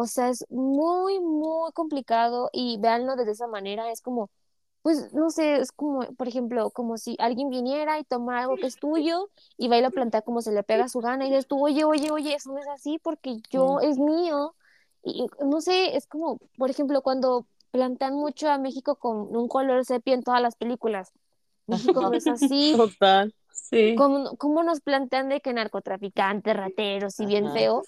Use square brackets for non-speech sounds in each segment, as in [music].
o sea, es muy, muy complicado y véanlo desde esa manera, es como, pues, no sé, es como, por ejemplo, como si alguien viniera y tomara algo que es tuyo y va y lo plantea como se le pega su gana y dices tú, oye, oye, oye, eso no es así porque yo es mío. Y no sé, es como, por ejemplo, cuando plantean mucho a México con un color sepia en todas las películas. México no es así. Total. Sí. ¿Cómo, cómo nos plantean de que narcotraficantes, rateros y bien feo?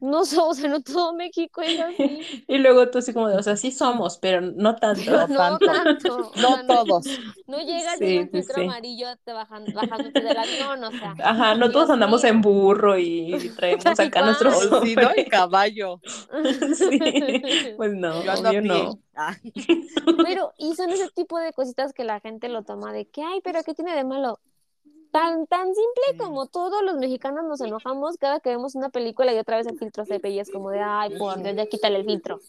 No somos, o sea, no todo México es [laughs] así. Y luego tú así como de, o sea, sí somos, pero no tanto. No [laughs] No tanto. tanto. [laughs] o No sea, todos. No llegas Sí, en un filtro sí. amarillo te bajan, bajándote del avión, o sea. Ajá, no todos andamos mío. en burro y traemos acá Tal nuestro cual. O si no, sobre. en caballo. Sí, pues no, Yo obvio no. Ah, Pero, y son ese tipo de cositas que la gente lo toma de que, ay, pero ¿qué tiene de malo? Tan, tan simple como todos los mexicanos nos enojamos cada que vemos una película y otra vez el filtro sepia y es como de, ay, por Dios, ya quítale el filtro.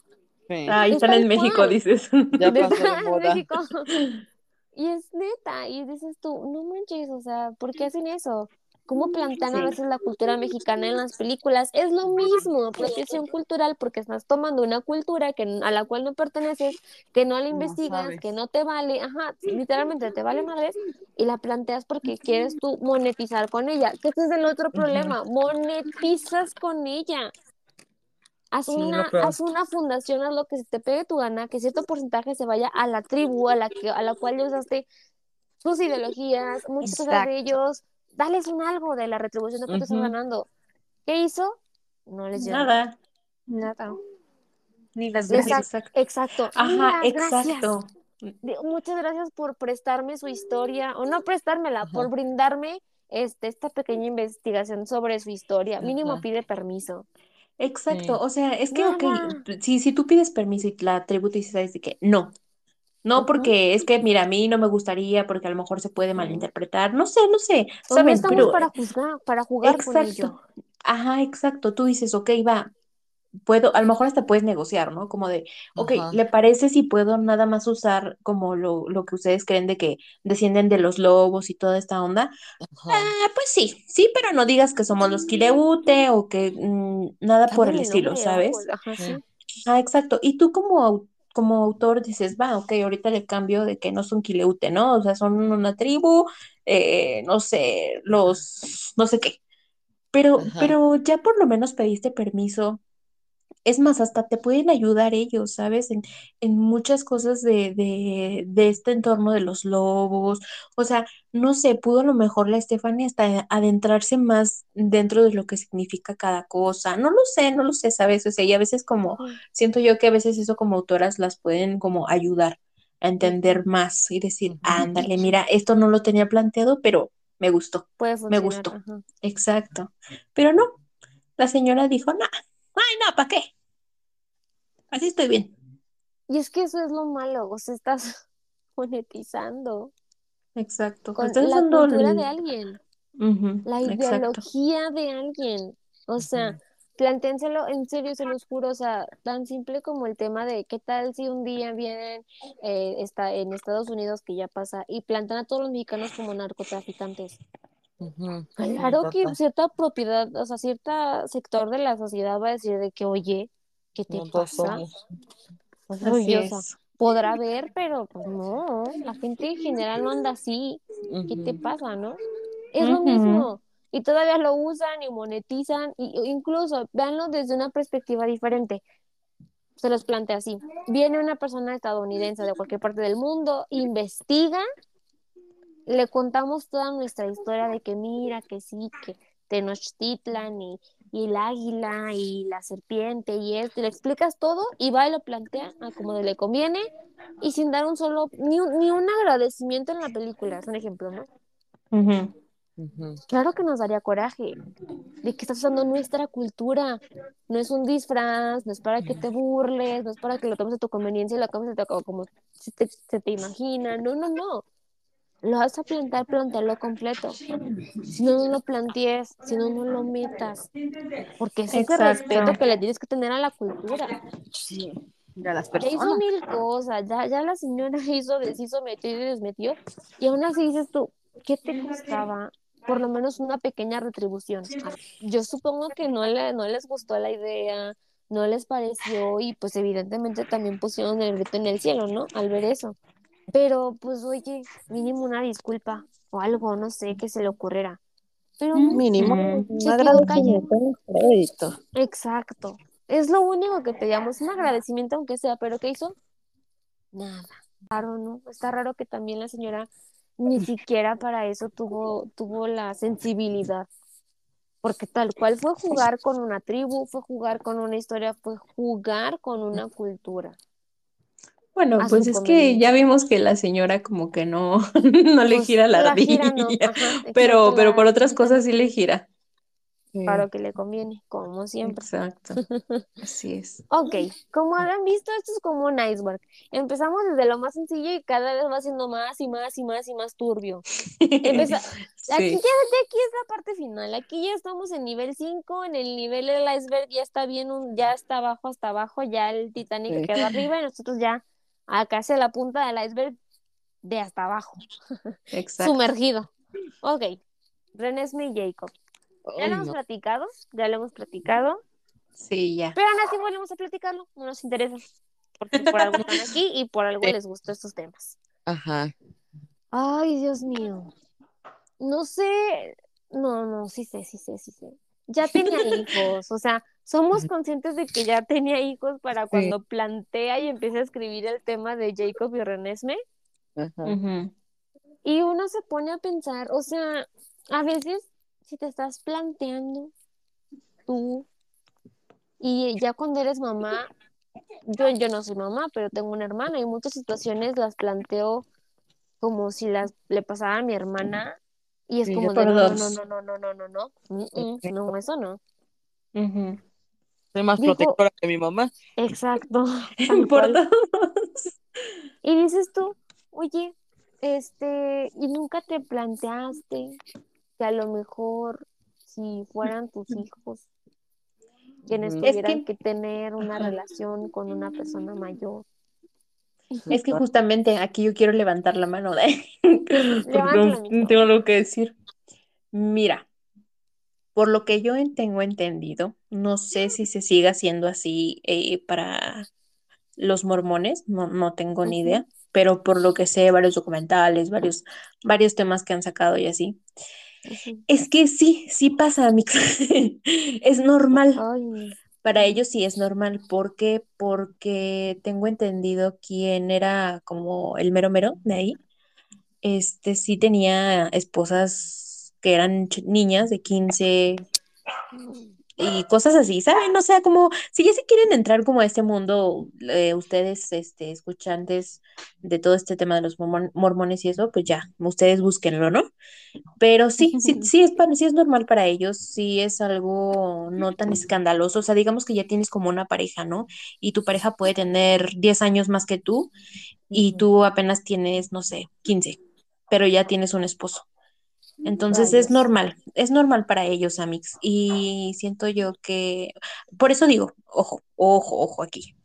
sí. Ahí Es están en México, cual. dices. Ya [laughs] pasó de moda. México. [laughs] Y es neta, y dices tú, no manches, o sea, ¿por qué hacen eso? ¿Cómo plantean a veces la cultura mexicana en las películas? Es lo mismo, apropiación cultural, porque estás tomando una cultura que, a la cual no perteneces, que no la investigas, que no te vale, ajá, literalmente te vale madres, y la planteas porque quieres tú monetizar con ella. Que ese es el otro problema, monetizas con ella. Haz Sí, una, haz una fundación, haz lo que se te pegue tu gana, que cierto porcentaje se vaya a la tribu a la, que, a la cual usaste sus ideologías, muchas cosas de ellos, dales un algo de la retribución de que te estás Ujú. ganando. ¿Qué hizo? No les dio Nada. nada. Ni las Exacto, gracias. Exacto. exacto. Ajá, gracias. exacto. De- Muchas gracias por prestarme su historia, o no prestármela, Ajá. por brindarme este, esta pequeña investigación sobre su historia. Mínimo Ajá. pide permiso. Exacto, Sí. o sea, es que, ok, si, si tú pides permiso y la tribu te dice, ¿sabes de qué? No, no porque es que, mira, a mí no me gustaría porque a lo mejor se puede malinterpretar, no sé, no sé, O no ¿saben? estamos Pero, para juzgar, para jugar con ello. exacto, ajá, exacto, tú dices, ok, va, puedo, a lo mejor hasta puedes negociar, ¿no? Como de, ok, Ajá. ¿le parece si puedo nada más usar como lo, lo que ustedes creen de que descienden de los lobos y toda esta onda? Ah, pues sí, sí, pero no digas que somos los Kileute o que mm, nada por el estilo. ¿sabes? Ajá, sí. Ah, exacto. Y tú como, como autor dices, va, ok, ahorita le cambio de que no son Kileute, ¿no? O sea, son una tribu, eh, no sé, los, no sé qué. Pero, Ajá. pero ya por lo menos pediste permiso. Es más, hasta te pueden ayudar ellos, ¿sabes? En, en muchas cosas de, de, de este entorno de los lobos. O sea, no sé, pudo a lo mejor la Stephanie hasta adentrarse más dentro de lo que significa cada cosa. No lo sé, no lo sé, ¿sabes? O sea, y a veces como, siento yo que a veces eso como autoras las pueden como ayudar a entender más y decir, ándale, mira, esto no lo tenía planteado, pero me gustó, Puede me gustó. Ajá. Exacto. Pero no, la señora dijo, no, ay, no, ¿para qué? Así estoy bien. Y es que eso es lo malo, sea, estás [laughs] monetizando Exacto. con Estás la cultura el- de alguien, la exacto. ideología de alguien. O sea, planténselo en serio, se los juro, o sea, tan simple como el tema de qué tal si un día vienen eh, está en Estados Unidos, que ya pasa, y plantan a todos los mexicanos como narcotraficantes. Claro que cierta propiedad, o sea, cierto sector de la sociedad va a decir de que, oye, ¿qué te No pasa? oye, o sea, podrá ver, pero pues no, la gente en general no anda así. ¿Qué te pasa, no? Es lo mismo. Y todavía lo usan y monetizan, y incluso véanlo desde una perspectiva diferente. Se los plantea así. Viene una persona estadounidense de cualquier parte del mundo, investiga, le contamos toda nuestra historia de que mira, que sí, que Tenochtitlan y, y el águila y la serpiente y esto, y le explicas todo y va y lo plantea a como le conviene y sin dar un solo, ni un, ni un agradecimiento en la película, es un ejemplo, ¿no? Claro que nos daría coraje de que estás usando nuestra cultura. No es un disfraz, no es para que te burles, no es para que lo tomes a tu conveniencia y lo tomes a tu- como se te, se te imagina. No, no, no. Lo vas a plantear, plantearlo completo. Si no, no lo plantees, si no, no lo metas. Porque es ese respeto que le tienes que tener a la cultura. Sí. A las Ya hizo personas. mil cosas, ya, ya la señora [laughs] hizo, deshizo, metió y desmetió. Y aún así dices tú, ¿qué te costaba? Por lo menos una pequeña retribución. Yo supongo que no, le, no les gustó la idea, no les pareció y pues evidentemente también pusieron el grito en el cielo, ¿no? Al ver eso. Pero pues oye, mínimo una disculpa o algo, no sé, que se le ocurriera. Pero no, Mínimo un Se quedó crédito. exacto. Es lo único que pedíamos, un agradecimiento aunque sea, pero ¿qué hizo? Nada. Raro, ¿no? Está raro que también la señora ni siquiera para eso tuvo, tuvo la sensibilidad. Porque tal cual fue jugar con una tribu, fue jugar con una historia, fue jugar con una cultura. Bueno, a pues es que ya vimos que la señora como que no, [laughs] no le Pues gira la ardilla, [laughs] no, ajá, pero, pero por otras cosas sí le gira. Para lo que le conviene, como siempre. Exacto, [laughs] así es. Ok, como habrán visto, esto es como un iceberg. Empezamos desde lo más sencillo y cada vez va siendo más y más y más y más turbio. Empeza- Aquí ya, aquí es la parte final. Aquí ya estamos en nivel 5, en el nivel del iceberg ya está bien, un, ya está abajo hasta abajo, ya el Titanic Sí. quedó arriba y nosotros ya acá hacia la punta del iceberg de hasta abajo, [laughs] exacto. sumergido. Ok, René Smith Jacob. Ya lo hemos no. platicado, ya lo hemos platicado, Sí, ya. pero aún así volvemos a platicarlo, no nos interesa, porque por algo están aquí y por algo Sí. les gustó estos temas. Ajá. Ay, Dios mío. No sé. No, no, sí sé, sí sé, sí sé. Ya tenía [laughs] hijos, o sea, somos conscientes de que ya tenía hijos para cuando plantea y empieza a escribir el tema de Jacob y Renesme. Ajá. Y uno se pone a pensar, o sea, a veces si te estás planteando tú y ya cuando eres mamá, yo, yo no soy mamá, pero tengo una hermana y muchas situaciones las planteo como si las le pasara a mi hermana y es Sí, como de no, no, no, no, no, no, no, no, no, mm, mm, no, eso no. Soy más Digo- protectora que mi mamá. Exacto, [laughs] Por cual. dos. Y dices tú, oye, este, y nunca te planteaste que a lo mejor si fueran tus [laughs] hijos quienes. Es tuvieran que- que tener una relación con una persona mayor. Es que justamente aquí yo quiero levantar la mano de [laughs] porque Levántala, tengo, mijo. tengo algo que decir. Mira, por lo que yo en- tengo entendido, no sé si se siga haciendo así eh, para los mormones, no, no tengo ni idea, pero por lo que sé, varios documentales, varios, varios temas que han sacado y así. Es que sí, sí pasa, mix. [laughs] Es normal. Ay. Para ellos sí es normal. ¿Por qué? Porque tengo entendido quién era como el mero mero de ahí. Este sí tenía esposas que eran niñas de 15 y cosas así, ¿saben? O sea, como si ya se quieren entrar como a este mundo, eh, ustedes, este, escuchantes de todo este tema de los mormon- mormones y eso, pues ya, ustedes búsquenlo, ¿no? Pero sí, sí, [laughs] sí es, para, sí es normal para ellos, sí es algo no tan escandaloso, o sea, digamos que ya tienes como una pareja, ¿no? Y tu pareja puede tener 10 años más que tú y tú apenas tienes, no sé, 15, pero ya tienes un esposo. Entonces es normal, es normal para ellos, Amix. Y siento yo que, por eso digo, ojo, ojo, ojo aquí.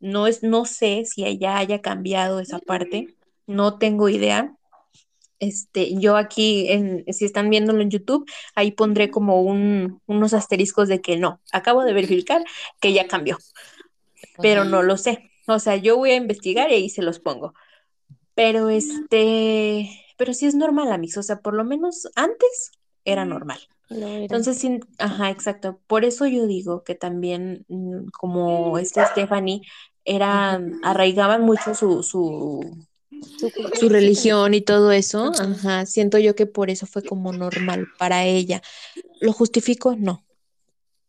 No es, no sé si ella haya cambiado esa parte, no tengo idea. Este, yo aquí, en, si están viéndolo en YouTube, ahí pondré como un, unos asteriscos de que no, acabo de verificar que ya cambió, pero no lo sé. O sea, yo voy a investigar y ahí se los pongo. Pero este, pero sí es normal, Amix. O sea, por lo menos antes era normal. Era. Entonces, sí, ajá, exacto. Por eso yo digo que también, mm, como esta Stephanie, era, arraigaban mucho su, su, Su religión y todo eso. Ajá. Ajá, siento yo que por eso fue como normal para ella. ¿Lo justifico? No,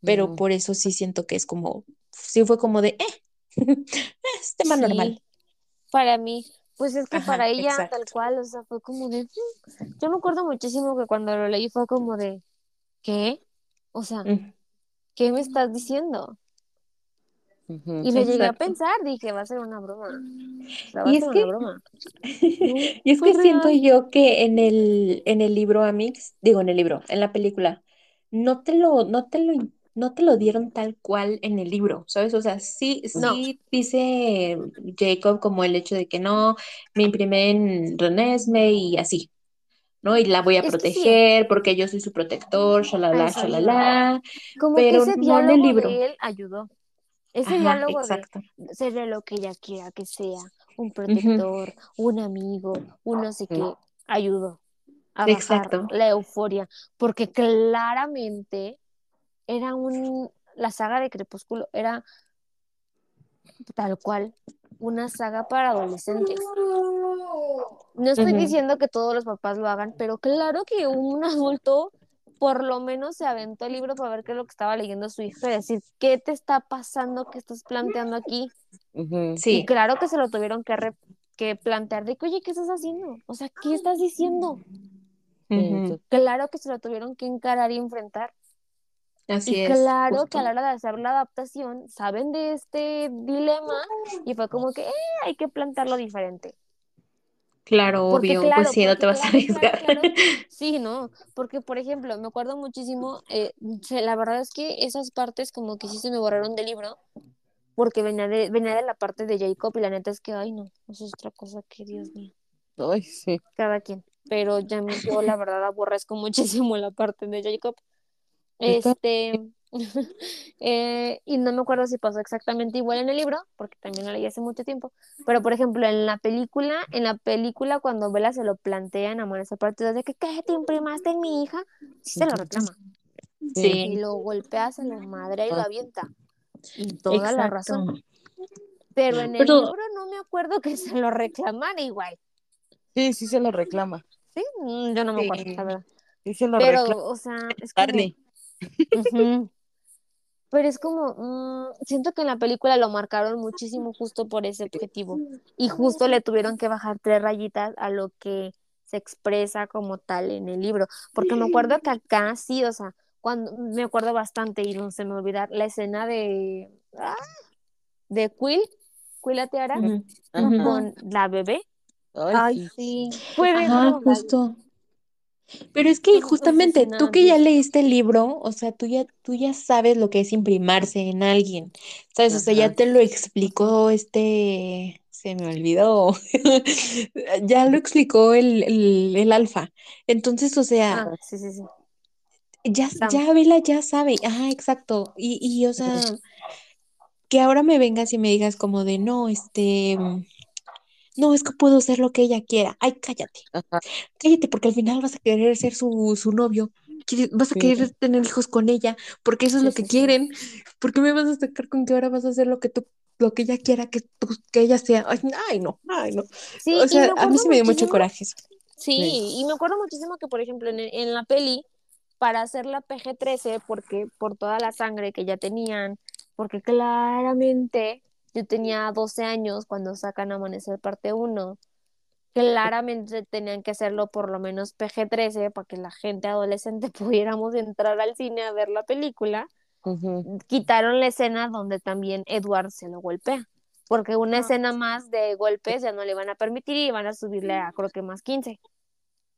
pero No. por eso sí siento que es como, sí fue como de, eh, [laughs] es tema Sí, normal. Para mí, pues es que Ajá, para ella exacto. tal cual, o sea, fue como de, "Mm". yo me acuerdo muchísimo que cuando lo leí fue como de, ¿qué? O sea, Mm, ¿qué me estás diciendo? Y lo llegué a pensar, dije, va a ser una broma, va Y a es ser una que, broma. [laughs] y es que siento yo que en el, en el libro, Amix, digo en el libro, en la película, no te lo, no te lo, no te lo dieron tal cual en el libro, ¿sabes? O sea, sí, No, sí dice Jacob como el hecho de que no, me imprimé en Renesme y así, ¿no? Y la voy a es que sí, proteger porque yo soy su protector, shalala, shalala, Como que pero no en el libro. de él ayudó. Ese Ajá, diálogo de exacto. seré lo que ella quiera que sea, un protector, un amigo, un no sé qué, ayudó a bajar Exacto. la euforia, porque claramente era un, la saga de Crepúsculo era tal cual una saga para adolescentes. No estoy diciendo que todos los papás lo hagan, pero claro que un [laughs] adulto por lo menos se aventó el libro para ver qué es lo que estaba leyendo su hijo y decir, ¿qué te está pasando? ¿Qué estás planteando aquí? Ujú. Y Sí, claro que se lo tuvieron que, re- que plantear de que, oye, ¿qué estás haciendo? O sea, ¿qué estás diciendo? Claro que se lo tuvieron que encarar y enfrentar. Así Y es. claro justo. que a la hora de hacer la adaptación, saben de este dilema y fue como que eh, hay que plantearlo diferente. Claro, Porque obvio, claro, pues sí, no te vas a claro, arriesgar. claro. [laughs] Sí, no, porque por ejemplo, me acuerdo muchísimo, eh, la verdad es que esas partes como que sí se me borraron del libro, porque venía de, venía de la parte de Jacob y la neta es que, ay no, eso es otra cosa que Dios mío, Ay, sí. cada quien. Pero ya me- yo la verdad aborrezco [laughs] muchísimo la parte de Jacob. Este, [laughs] eh, y no me acuerdo si pasó exactamente igual en el libro, porque también lo leí hace mucho tiempo, pero por ejemplo en la película, en la película cuando Bella se lo plantea en Amor ese partido de que ¿qué te imprimaste en mi hija? Sí se lo reclama. Y Sí, lo golpea, se lo madre y lo avienta. Y toda la razón. Pero en el Pero- libro no me acuerdo que se lo reclamara igual. Sí, sí se lo reclama. ¿Sí? Mm, Yo no me Sí. acuerdo, la verdad. Sí se lo Pero, reclama. o sea, es como... [laughs] Pero es como, mm, siento que en la película lo marcaron muchísimo justo por ese objetivo. Y justo le tuvieron que bajar tres rayitas a lo que se expresa como tal en el libro. Porque me acuerdo que acá sí, o sea, cuando me acuerdo bastante y no se me olvidar la escena de ah, de Quill, Quill la con la bebé. Ay, Ay, sí. Fue de Ajá, justo. Pero es que justamente tú que ya leíste el libro, o sea, tú ya, tú ya sabes lo que es imprimarse en alguien, ¿sabes? O sea, ya te lo explicó este, se me olvidó, [laughs] ya lo explicó el, el, el alfa. Entonces, o sea, Ah, sí, sí, sí. ya, Sam. ya Vela ya sabe, ajá, exacto. Y, y, o sea, que ahora me vengas y me digas como de, no, este, no, es que puedo ser lo que ella quiera. Ay, cállate. Ajá. Cállate, porque al final vas a querer ser su, su novio, vas a Sí. querer tener hijos con ella, porque eso es Sí, lo que sí, quieren. ¿Por qué me vas a sacar con que ahora vas a hacer lo que tú, lo que ella quiera que tú, que ella sea? Ay, ay, no, ay, no. Sí, O sea, me a mí sí me dio mucho coraje eso. Sí, Sí. y me acuerdo muchísimo que, por ejemplo, en, en la peli, para hacer la PG-13, porque por toda la sangre que ya tenían, porque claramente yo tenía 12 años cuando sacan Amanecer parte 1, claramente tenían que hacerlo por lo menos PG-13 para que la gente adolescente [laughs] pudiéramos entrar al cine a ver la película. Quitaron la escena donde también Edward se lo golpea, porque una escena más de golpes ya no le van a permitir y van a subirle a creo que más 15.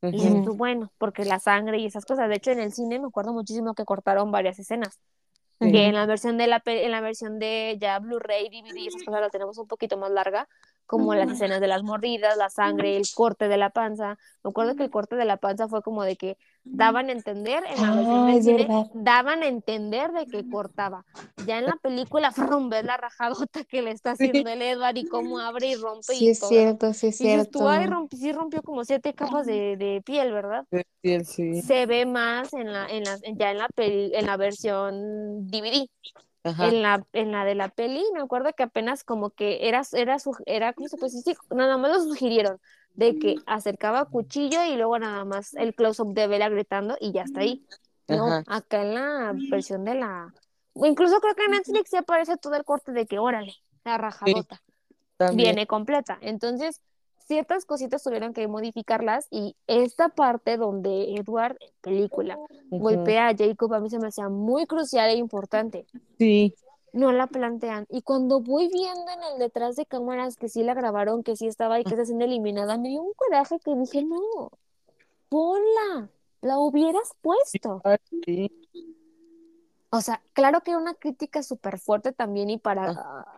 Y tú, bueno, porque la sangre y esas cosas. De hecho, en el cine me acuerdo muchísimo que cortaron varias escenas. Sí. Que en la versión de la en la versión de ya Blu-ray, DVD y esas cosas la tenemos un poquito más larga, como las escenas de las mordidas, la sangre, el corte de la panza. Me acuerdo que el corte de la panza fue como de que daban a entender en la versión Ah, del cine, daban a entender de que cortaba. Ya en la película, frum, ves la rajadota que le está haciendo el Edward y cómo abre y rompe Sí y es todo. cierto, sí es Y dices tú, ay, cierto. rompi- sí rompió como siete capas de, de piel, ¿verdad? Sí, sí, sí. Se ve más en la, en la, ya en la peli, en la versión DVD. Ajá. En la, en la de la peli, me acuerdo que apenas como que era, era, su- era, ¿cómo se puede decir? Sí, nada más lo sugirieron de que acercaba cuchillo y luego nada más el close-up de Bella gritando y ya está ahí. No, Ajá. acá en la versión de la, o incluso creo que en Netflix se aparece todo el corte de que, órale, la rajadota viene completa. Entonces, ciertas cositas tuvieron que modificarlas y esta parte donde Edward, película, golpea a Jacob, a mí se me hacía muy crucial e importante. Sí. No la plantean. Y cuando voy viendo en el detrás de cámaras que sí la grabaron, que sí estaba y que está siendo eliminada, me dio un coraje que dije, no, ponla, la hubieras puesto. Sí. O sea, claro que era una crítica súper fuerte también y para,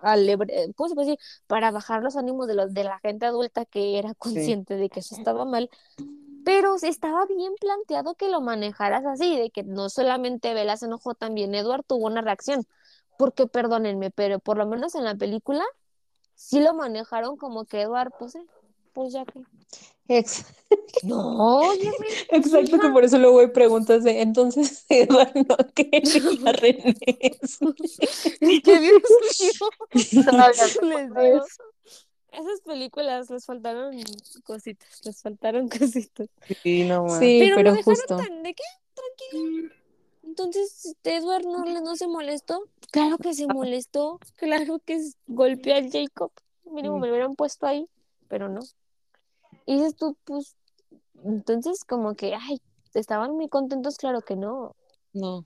Ah. eh, ¿cómo se puede decir? Para bajar los ánimos de, los, de la gente adulta que era consciente de que eso estaba mal. Pero estaba bien planteado que lo manejaras así, de que no solamente Bella se enojó, también Edward tuvo una reacción. porque perdónenme, pero por lo menos en la película sí lo manejaron como que Edward, pues, eh, pues ya que. Ex- No, [laughs] Exacto, que por eso luego hay preguntas de, entonces, [laughs] Eduardo, no quería [laughs] René. que Dios mío. Les digo, esas películas les faltaron cositas, les faltaron cositas. Sí, no más. Sí, Pero, pero lo dejaron justo. tan de qué, tranquilo. Entonces, Edward no, no se molestó. Claro que se molestó. Claro que golpeó al Jacob. Mínimo me lo hubieran puesto ahí, pero no. Y dices tú, pues, entonces como que, ay, estaban muy contentos, claro que no. No.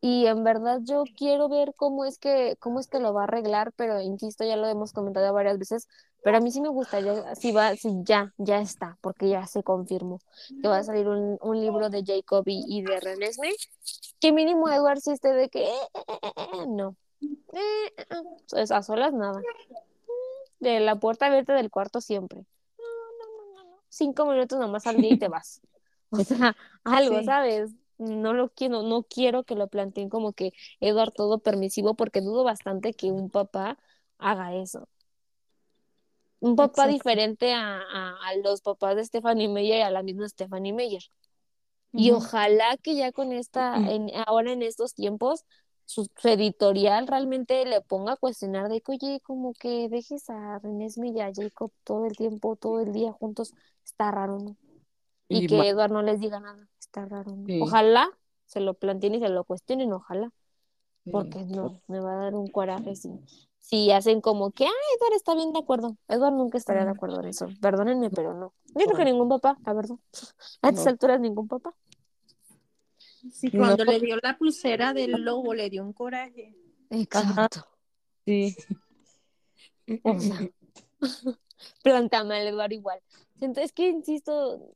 Y en verdad yo quiero ver cómo es que, cómo es que lo va a arreglar, pero insisto, ya lo hemos comentado varias veces, pero a mí sí me gustaría, si va, si ya, ya está, porque ya se confirmó que va a salir un, un libro de Jacob y, y de Renesme, que mínimo Edward sí esté de que, eh, eh, eh, eh, eh, no, Eh, eh, eh, pues, a solas nada, de la puerta abierta del cuarto siempre, no, no, no, no, no. Cinco minutos nomás al día y te vas, [laughs] o sea, algo, Sí. ¿sabes? No lo quiero, no quiero que lo planteen como que Edward todo permisivo, porque dudo bastante que un papá haga eso. Un papá Exacto. diferente a, a, a los papás de Stephanie Meyer y a la misma Stephanie Meyer. Y ojalá que ya con esta, en, ahora en estos tiempos, su, su editorial realmente le ponga a cuestionar de que, oye, como que dejes a René Smith y a Jacob todo el tiempo, todo el día juntos, está raro, ¿no? Y, Y que Edward no les diga nada, está raro, ¿no? Sí. Ojalá se lo planteen y se lo cuestionen, ojalá, sí. porque no, me va a dar un coraje si, si hacen como que, ah, Edward está bien de acuerdo. Edward nunca estaría de acuerdo en eso, perdónenme, pero no. Yo creo que ningún papá, la verdad. [laughs] A estas No. alturas ningún papá. Sí, No. cuando le dio la pulsera del lobo, le dio un coraje. Exacto. Sí. [laughs] O sea, plántame al Eduardo igual. Siento, es que insisto,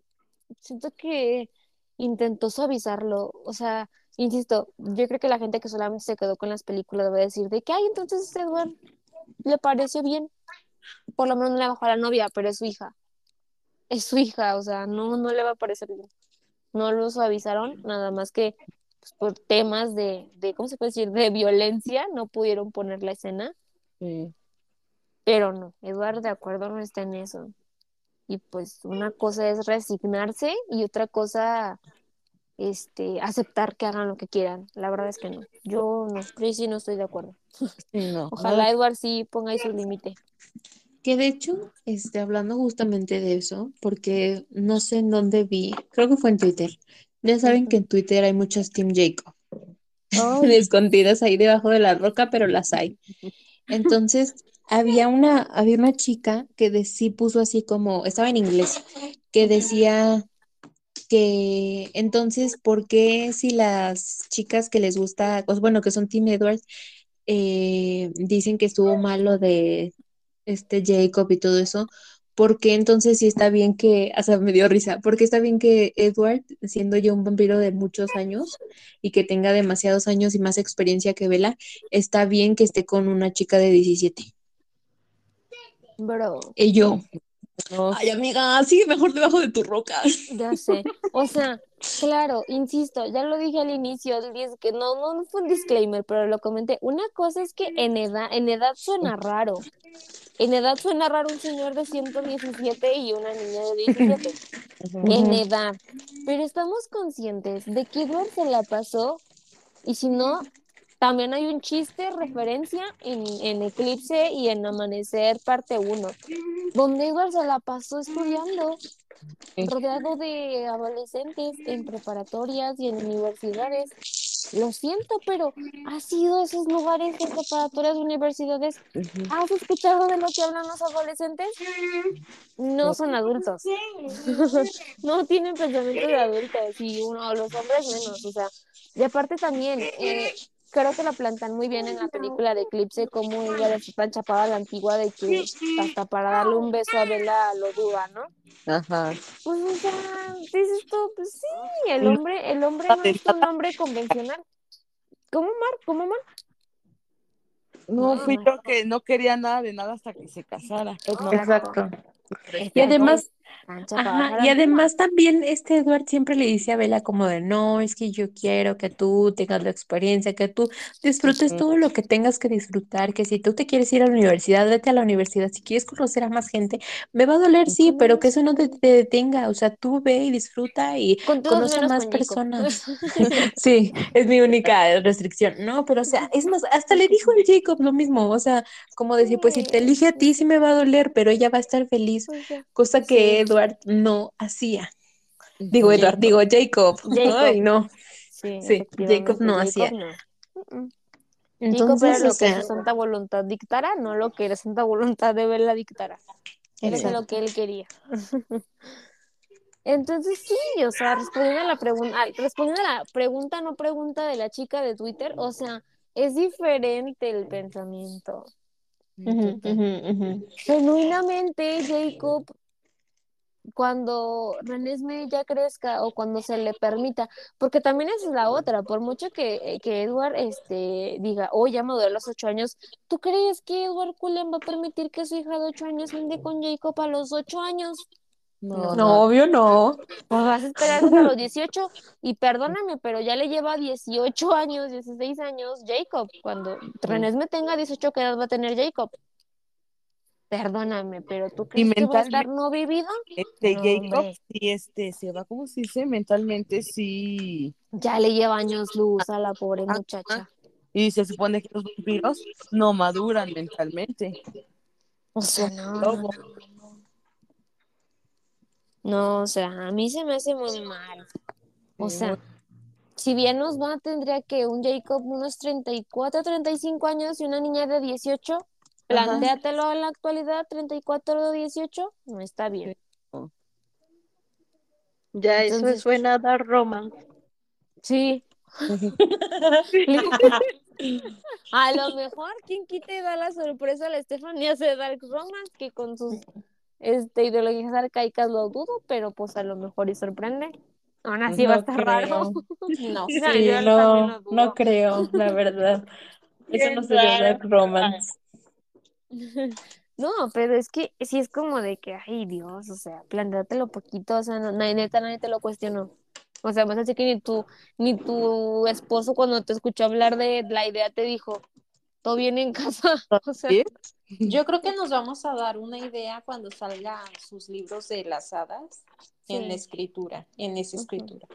siento que intentó suavizarlo. O sea, insisto, yo creo que la gente que solamente se quedó con las películas va a decir de que, ay, entonces Edward le pareció bien. Por lo menos no le bajó a la novia, pero es su hija. Es su hija, o sea, no, no le va a parecer bien. No lo suavizaron, nada más que pues, por temas de, de, ¿cómo se puede decir? De violencia, no pudieron poner la escena. Sí. Pero no, Eduardo de acuerdo no está en eso. Y pues una cosa es resignarse y otra cosa, este, aceptar que hagan lo que quieran. La verdad es que no. Yo no, yo sí no estoy de acuerdo. Sí, no. [laughs] Ojalá Eduardo sí ponga ahí su límite. Que de hecho, este, hablando justamente de eso, porque no sé en dónde vi, creo que fue en Twitter. Ya saben que en Twitter hay muchas Team Jacob, [laughs] Ay, escondidas ahí debajo de la roca, pero las hay. Entonces, había una, había una chica que de, sí puso así como, estaba en inglés, que decía que entonces, ¿por qué si las chicas que les gusta, pues bueno, que son Team Edward, eh, dicen que estuvo malo de este Jacob y todo eso, ¿por qué entonces sí está bien que, o sea, me dio risa, porque está bien que Edward, siendo ya un vampiro de muchos años y que tenga demasiados años y más experiencia que Bella, está bien que esté con una chica de 17? bro, Y yo, Ay amiga, sigue mejor debajo de tu roca. [laughs] ya sé. O sea, claro, insisto, ya lo dije al inicio, que no, no, no fue un disclaimer, pero lo comenté. Una cosa es que en edad, en edad suena raro. En edad suena raro un señor de 117 y una niña de 17. Ujú. en edad. Pero estamos conscientes de que Edward se la pasó, y si no, también hay un chiste, referencia en, en Eclipse y en Amanecer parte 1, donde Edward se la pasó estudiando, rodeado de adolescentes en preparatorias y en universidades. Lo siento, pero ¿has ido a esos lugares en preparatorias universidades? ¿Has escuchado de lo que hablan los adolescentes? No son adultos. [laughs] no tienen pensamientos de adultos y uno, los hombres menos, o sea, y aparte también, eh, creo que lo plantan muy bien en la película de Eclipse, como ella está tan chapada a la antigua de que hasta para darle un beso a Bella lo duda, ¿no? Ajá. Pues, o sea, dices tú, pues sí, el No. hombre, el hombre no es un hombre convencional. ¿Cómo, Mar? ¿Cómo, Mar? No, fui yo que no quería nada de nada hasta que se casara. Exacto. Exacto. Y además, Ajá, bajar y además también este Edward siempre le dice a Bella como de, no, es que yo quiero que tú tengas la experiencia, que tú disfrutes todo lo que tengas que disfrutar, que si tú te quieres ir a la universidad, vete a la universidad, si quieres conocer a más gente, me va a doler, sí, pero que eso no te, te detenga, o sea, tú ve y disfruta y conoce a más personas. [laughs] [laughs] Sí, es mi única restricción. No, pero o sea, es más, hasta le dijo el Jacob lo mismo, o sea, como decir, pues si te elige a ti sí me va a doler, pero ella va a estar feliz, cosa que Edward no hacía. Digo. Edward, Jacob. digo, Jacob. [laughs] Jacob. Ay, no. Sí, Jacob no hacía. no. Mm-mm. Jacob Entonces, era o lo que su santa voluntad dictara, no lo que la santa voluntad de Bella dictara. Era eso lo exacto. que él quería. [laughs] Entonces sí, o sea, respondiendo a la pregunta, respondiendo a la pregunta no pregunta de la chica de Twitter, o sea, es diferente el pensamiento. Genuinamente, Jacob, cuando Renesme ya crezca o cuando se le permita, porque también esa es la otra, por mucho que, que Edward este, diga, oh, ya maduró a los ocho años, ¿tú crees que Edward Cullen va a permitir que su hija de ocho años ande con Jacob a los ocho años? No, No, obvio no. Pues vas a esperar hasta los 18 y perdóname, pero ya le lleva 18 años, 16 años Jacob. Cuando Renesme tenga 18, ¿qué edad va a tener Jacob? Perdóname, pero ¿tú crees que va a estar no vivido? Este No, Jacob hombre. sí este se va, ¿cómo se dice? Mentalmente sí. Ya le lleva años luz a la pobre Ajá. muchacha. Y se supone que los vampiros no maduran mentalmente. O sea, no, no, Lobo. no. No, o sea, a mí se me hace muy mal. O Sí, sea, muy- si bien nos va, tendría que un Jacob unos 34, 35 años y una niña de 18. Plantéatelo en la actualidad, 34 o 18, no está bien. Ya eso Entonces- suena a dar romance. Sí. [laughs] A lo mejor, quien quite y da la sorpresa a la Estefanía hace Dark Romance, que con sus este, ideologías arcaicas lo dudo, pero pues a lo mejor y sorprende. Aún así va a estar raro. [laughs] No, Sí, no, no, creo, la verdad. Eso no sería. Dark Romance. [laughs] No, pero es que sí es como de que, ay Dios, o sea, plantéatelo poquito, o sea, no, nadie, neta, nadie te lo cuestionó. O sea, más así que ni tu, ni tu esposo cuando te escuchó hablar de la idea te dijo, todo bien en casa. [laughs] O sea, ¿Sí? Yo creo que nos vamos a dar una idea cuando salgan sus libros de las hadas en la escritura, en esa escritura.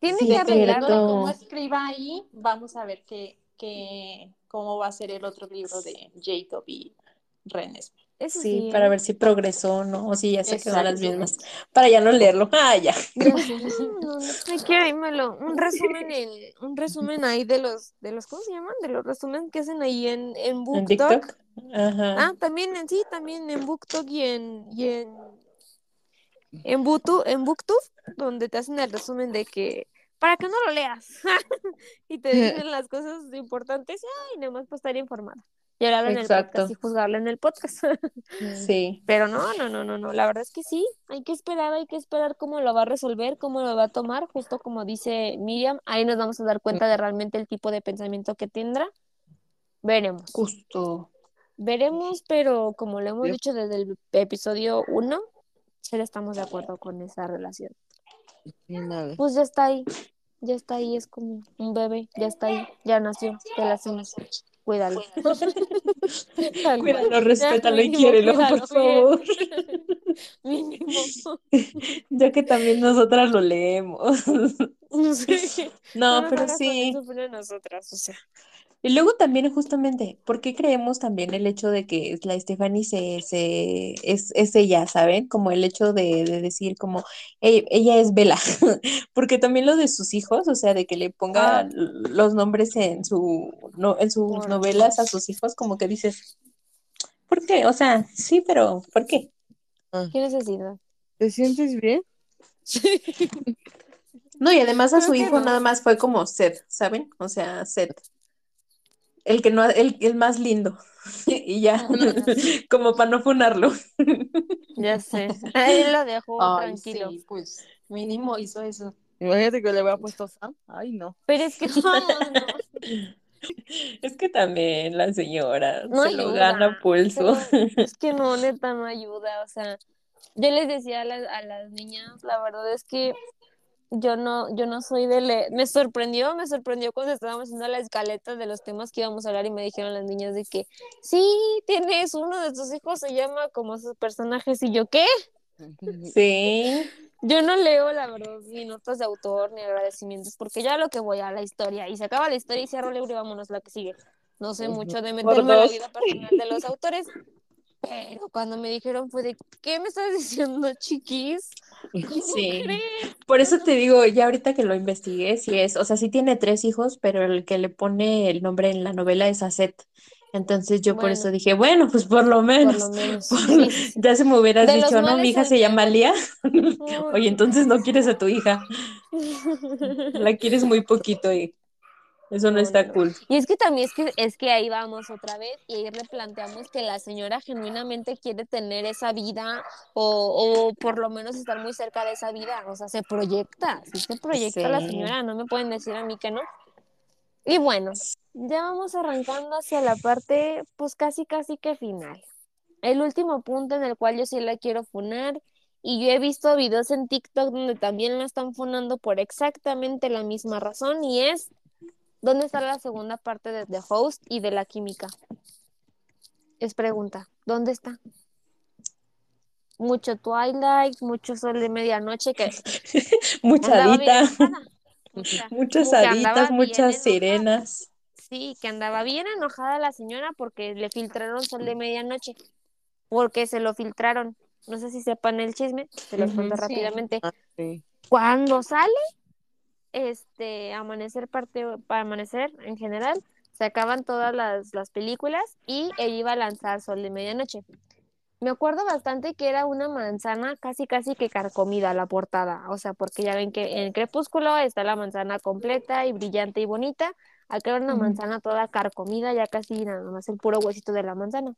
tiene Sí, que arreglarlo. de cómo escriba ahí, vamos a ver qué, qué, cómo va a ser el otro libro de Jacob y Renes. Eso Sí, sí, para ¿eh? ver si progresó o no, o si ya se quedó las mismas, para ya no leerlo. [laughs] Ah, ya. [laughs] No, no, que lo- un resumen en, un resumen ahí de los, de los, ¿cómo se llaman? De los resúmenes que hacen ahí en, en BookTok. Ajá. Ah, también en sí, también en BookTok y en, y en, en, Butu, en BookTube, donde te hacen el resumen de que, para que no lo leas, [laughs] y te [laughs] dicen las cosas importantes, y nada más para estar informada. Y hablar en el podcast y juzgarla en el podcast. [laughs] Sí. Pero no, no, no, no, no, la verdad es que sí, hay que esperar, hay que esperar cómo lo va a resolver, cómo lo va a tomar, justo como dice Miriam, ahí nos vamos a dar cuenta de realmente el tipo de pensamiento que tendrá. Veremos. Justo. Veremos, pero como lo hemos dicho desde el episodio 1, sí estamos de acuerdo con esa relación. Pues ya está ahí, ya está ahí, es como un bebé, ya está ahí, ya nació, te la hacemos. Cuídalo. [laughs] Cuídalo, respétalo y quiérelo, cuídalo por favor. [laughs] [laughs] Ya que también nosotras lo leemos. Sí. No, pero también sí. nosotras, o sea. Y luego también justamente, ¿por qué creemos también el hecho de que la Stephanie se, se es, es ella, ¿saben? Como el hecho de, de decir como "Ey, ella, es Bella, [laughs] porque también lo de sus hijos, o sea, de que le ponga Ah. los nombres en su no, en sus novelas a sus hijos, como que dices, ¿por qué? O sea, sí, pero ¿por qué? ¿Qué necesidad? ¿Te sientes bien? [laughs] No, y además a Creo su hijo no. nada más fue como Seth, ¿saben? O sea, Seth. El que no, el, el más lindo. [laughs] Y ya, [laughs] como para no funarlo. [laughs] Ya sé. Él lo dejó Ay, tranquilo. sí, pues mínimo hizo eso. Imagínate que le hubiera puesto Sam. Ay, no. Pero es que no, no, Es que también la señora no se lo gana pulso. Es que no, neta, no ayuda. O sea, Yo les decía a las, a las niñas, la verdad es que yo no, yo no soy de leer. Me sorprendió, me sorprendió cuando estábamos haciendo la escaleta de los temas que íbamos a hablar y me dijeron las niñas de que sí, tienes uno de tus hijos, se llama como sus personajes y yo, ¿qué? [laughs] Sí. Yo no leo, la verdad, ni notas de autor ni agradecimientos, porque ya lo que voy a la historia y se acaba la historia y cierro el libro y vámonos la que sigue. No sé mucho de meterme a la vida personal de los autores, pero cuando me dijeron fue de, ¿qué me estás [laughs] diciendo, chiquis? ¿Cómo Sí. crees? Por eso te digo, ya ahorita que lo investigué, sí es, o sea, sí tiene tres hijos, pero el que le pone el nombre en la novela es Aset. Entonces yo por eso dije, bueno, pues por lo Por menos. lo menos. [laughs] por sí, lo- sí. Ya se me hubieras De dicho, no, mi hija se llama. Lía. [laughs] Oye, entonces no quieres a tu hija, la quieres muy poquito y eso no está cool. Y es que también es que, es que ahí vamos otra vez y ahí replanteamos que la señora genuinamente quiere tener esa vida o, o por lo menos estar muy cerca de esa vida. O sea, se proyecta, sí se proyecta la señora, no me pueden decir a mí que no. Y bueno, ya vamos arrancando hacia la parte, pues casi, casi que final. El último punto en el cual yo sí la quiero funar. Y yo he visto videos en TikTok donde también la están funando por exactamente la misma razón y es ¿Dónde está la segunda parte de The Host y de la química? Es pregunta. ¿Dónde está? Mucho Twilight, mucho sol de medianoche que [laughs] Mucha sea, muchas haditas, muchas enojada. sirenas. Sí, que andaba bien enojada la señora porque le filtraron sol de medianoche. Porque se lo filtraron. No sé si sepan el chisme, se los Ujú, cuento sí. rápidamente. Ah, sí. Cuando sale, este, Amanecer parte, para Amanecer en general, se acaban todas las, las películas y ella iba a lanzar Sol de Medianoche. Me acuerdo bastante que era una manzana casi casi que carcomida la portada, o sea, porque ya ven que en Crepúsculo está la manzana completa y brillante y bonita, acá era una manzana toda carcomida, ya casi nada más el puro huesito de la manzana.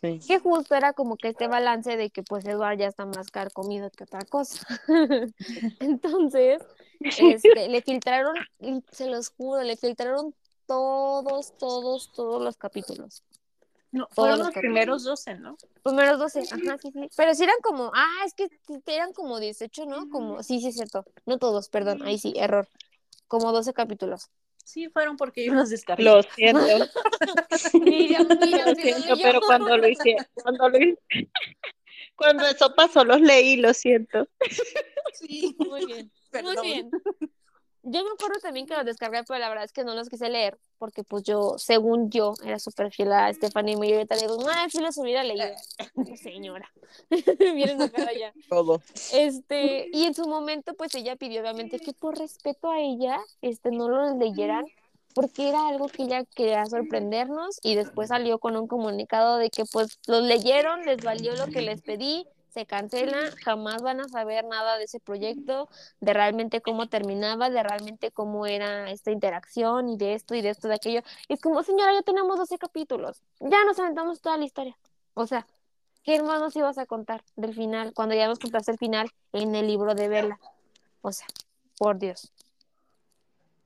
Sí. Que justo era como que este balance de que pues Edward ya está más carcomido que otra cosa. [laughs] Entonces, este, le filtraron, y se los juro, le filtraron todos, todos, todos los capítulos. No, Todos fueron los primeros 12, ¿no? Primeros 12, ajá, sí, sí. Pero sí eran como, ah, es que eran como 18, ¿no? Como, sí, sí, es cierto. No todos, perdón, ahí sí, error. Como 12 capítulos. Sí, fueron porque Yo los descargué. Lo siento, [laughs] Miriam, Miriam, lo siento, pero cuando lo hice, cuando lo hice, cuando eso pasó, los leí, lo siento. Sí, muy bien. Muy bien. Yo me acuerdo también que los descargué, pero la verdad es que no los quise leer, porque pues yo, según yo, era súper fiel a Stephanie Meyer y ahorita le digo, ah, sí los hubiera leído. [laughs] Señora. [laughs] Bien enojada ya. Todo. Este, y en su momento, pues ella pidió obviamente que por respeto a ella, este, no los leyeran, porque era algo que ella quería sorprendernos y después salió con un comunicado de que pues los leyeron, les valió lo que les pedí, se cancela, jamás van a saber nada de ese proyecto, de realmente cómo terminaba, de realmente cómo era esta interacción y de esto y de esto, de aquello. Y es como, señora, ya tenemos 12 capítulos, ya nos aventamos toda la historia. O sea, ¿qué más nos ibas a contar del final, cuando ya nos contaste el final en el libro de Vela? O sea, por Dios.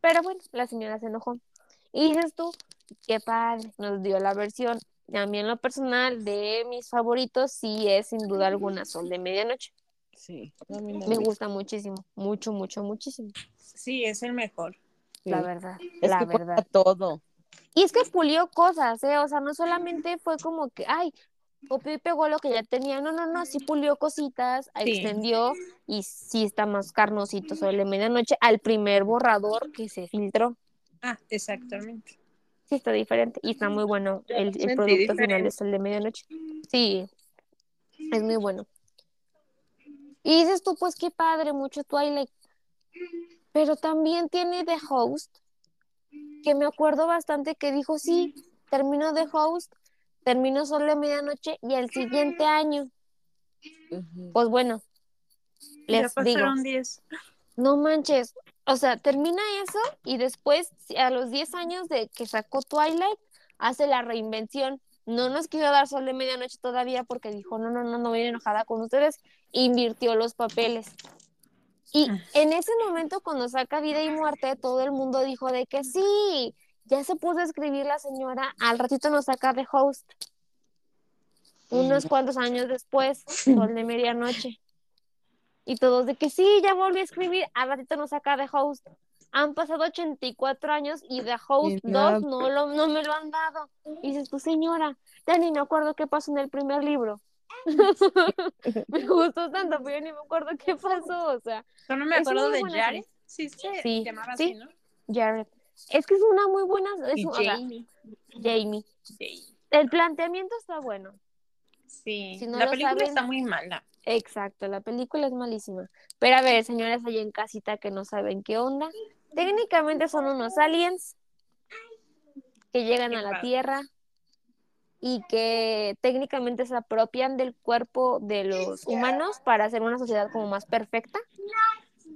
Pero bueno, la señora se enojó. Y dices tú, qué padre, nos dio la versión. A mí en lo personal, de mis favoritos, sí es sin duda alguna Sol de Medianoche. Sí. a mí Me gusta muchísimo, mucho, mucho, muchísimo. Sí, es el mejor. Sí. La verdad, Es la que verdad. cuenta todo. Y es que pulió cosas, ¿eh? O sea, no solamente fue como que, ay, copió y pegó lo que ya tenía. No, no, no, sí pulió cositas, Sí. extendió y sí está más carnosito sobre la medianoche al primer borrador que se filtró. Ah, exactamente. Sí está diferente y está muy bueno el, el producto final de Sol de Medianoche. Sí, es muy bueno. Y dices tú, pues qué padre, mucho Twilight. Pero también tiene The Host, que me acuerdo bastante que dijo, sí, terminó The Host, terminó Sol de Medianoche y el siguiente año, pues bueno, ya les digo, pasaron 10. no manches, o sea, termina eso y después, a los 10 años de que sacó Twilight, hace la reinvención. No nos quiso dar sol de medianoche todavía porque dijo, no, no, no, no voy a ir enojada con ustedes. Invirtió los papeles. Y en ese momento, cuando saca vida y muerte, todo el mundo dijo de que sí, ya se puso a escribir la señora, al ratito nos saca de host. unos cuantos años después, Sol de Medianoche. Y todos de que sí, ya volví a escribir, al ratito nos saca The Host. Han pasado 84 años y The Host Y 2 nada. no, lo, no me lo han dado. Y dices, tu señora, ya ni me acuerdo qué pasó en el primer libro. [laughs] [laughs] me gustó tanto, pero yo ni me acuerdo qué pasó, o sea, Solo me Es acuerdo de Jared. Sí, se Sí, llamaba sí. así, ¿no? Jared. Es que es una muy buena, es Y un- o sea, Jamie. Jamie. Sí. El planteamiento está bueno. Sí. Si no la lo película saben- está muy mala. Exacto, la película es malísima. Pero a ver, señores allá en casita que no saben qué onda. Técnicamente son unos aliens que llegan Qué a la padre. Tierra y que técnicamente se apropian del cuerpo de los humanos para hacer una sociedad como más perfecta.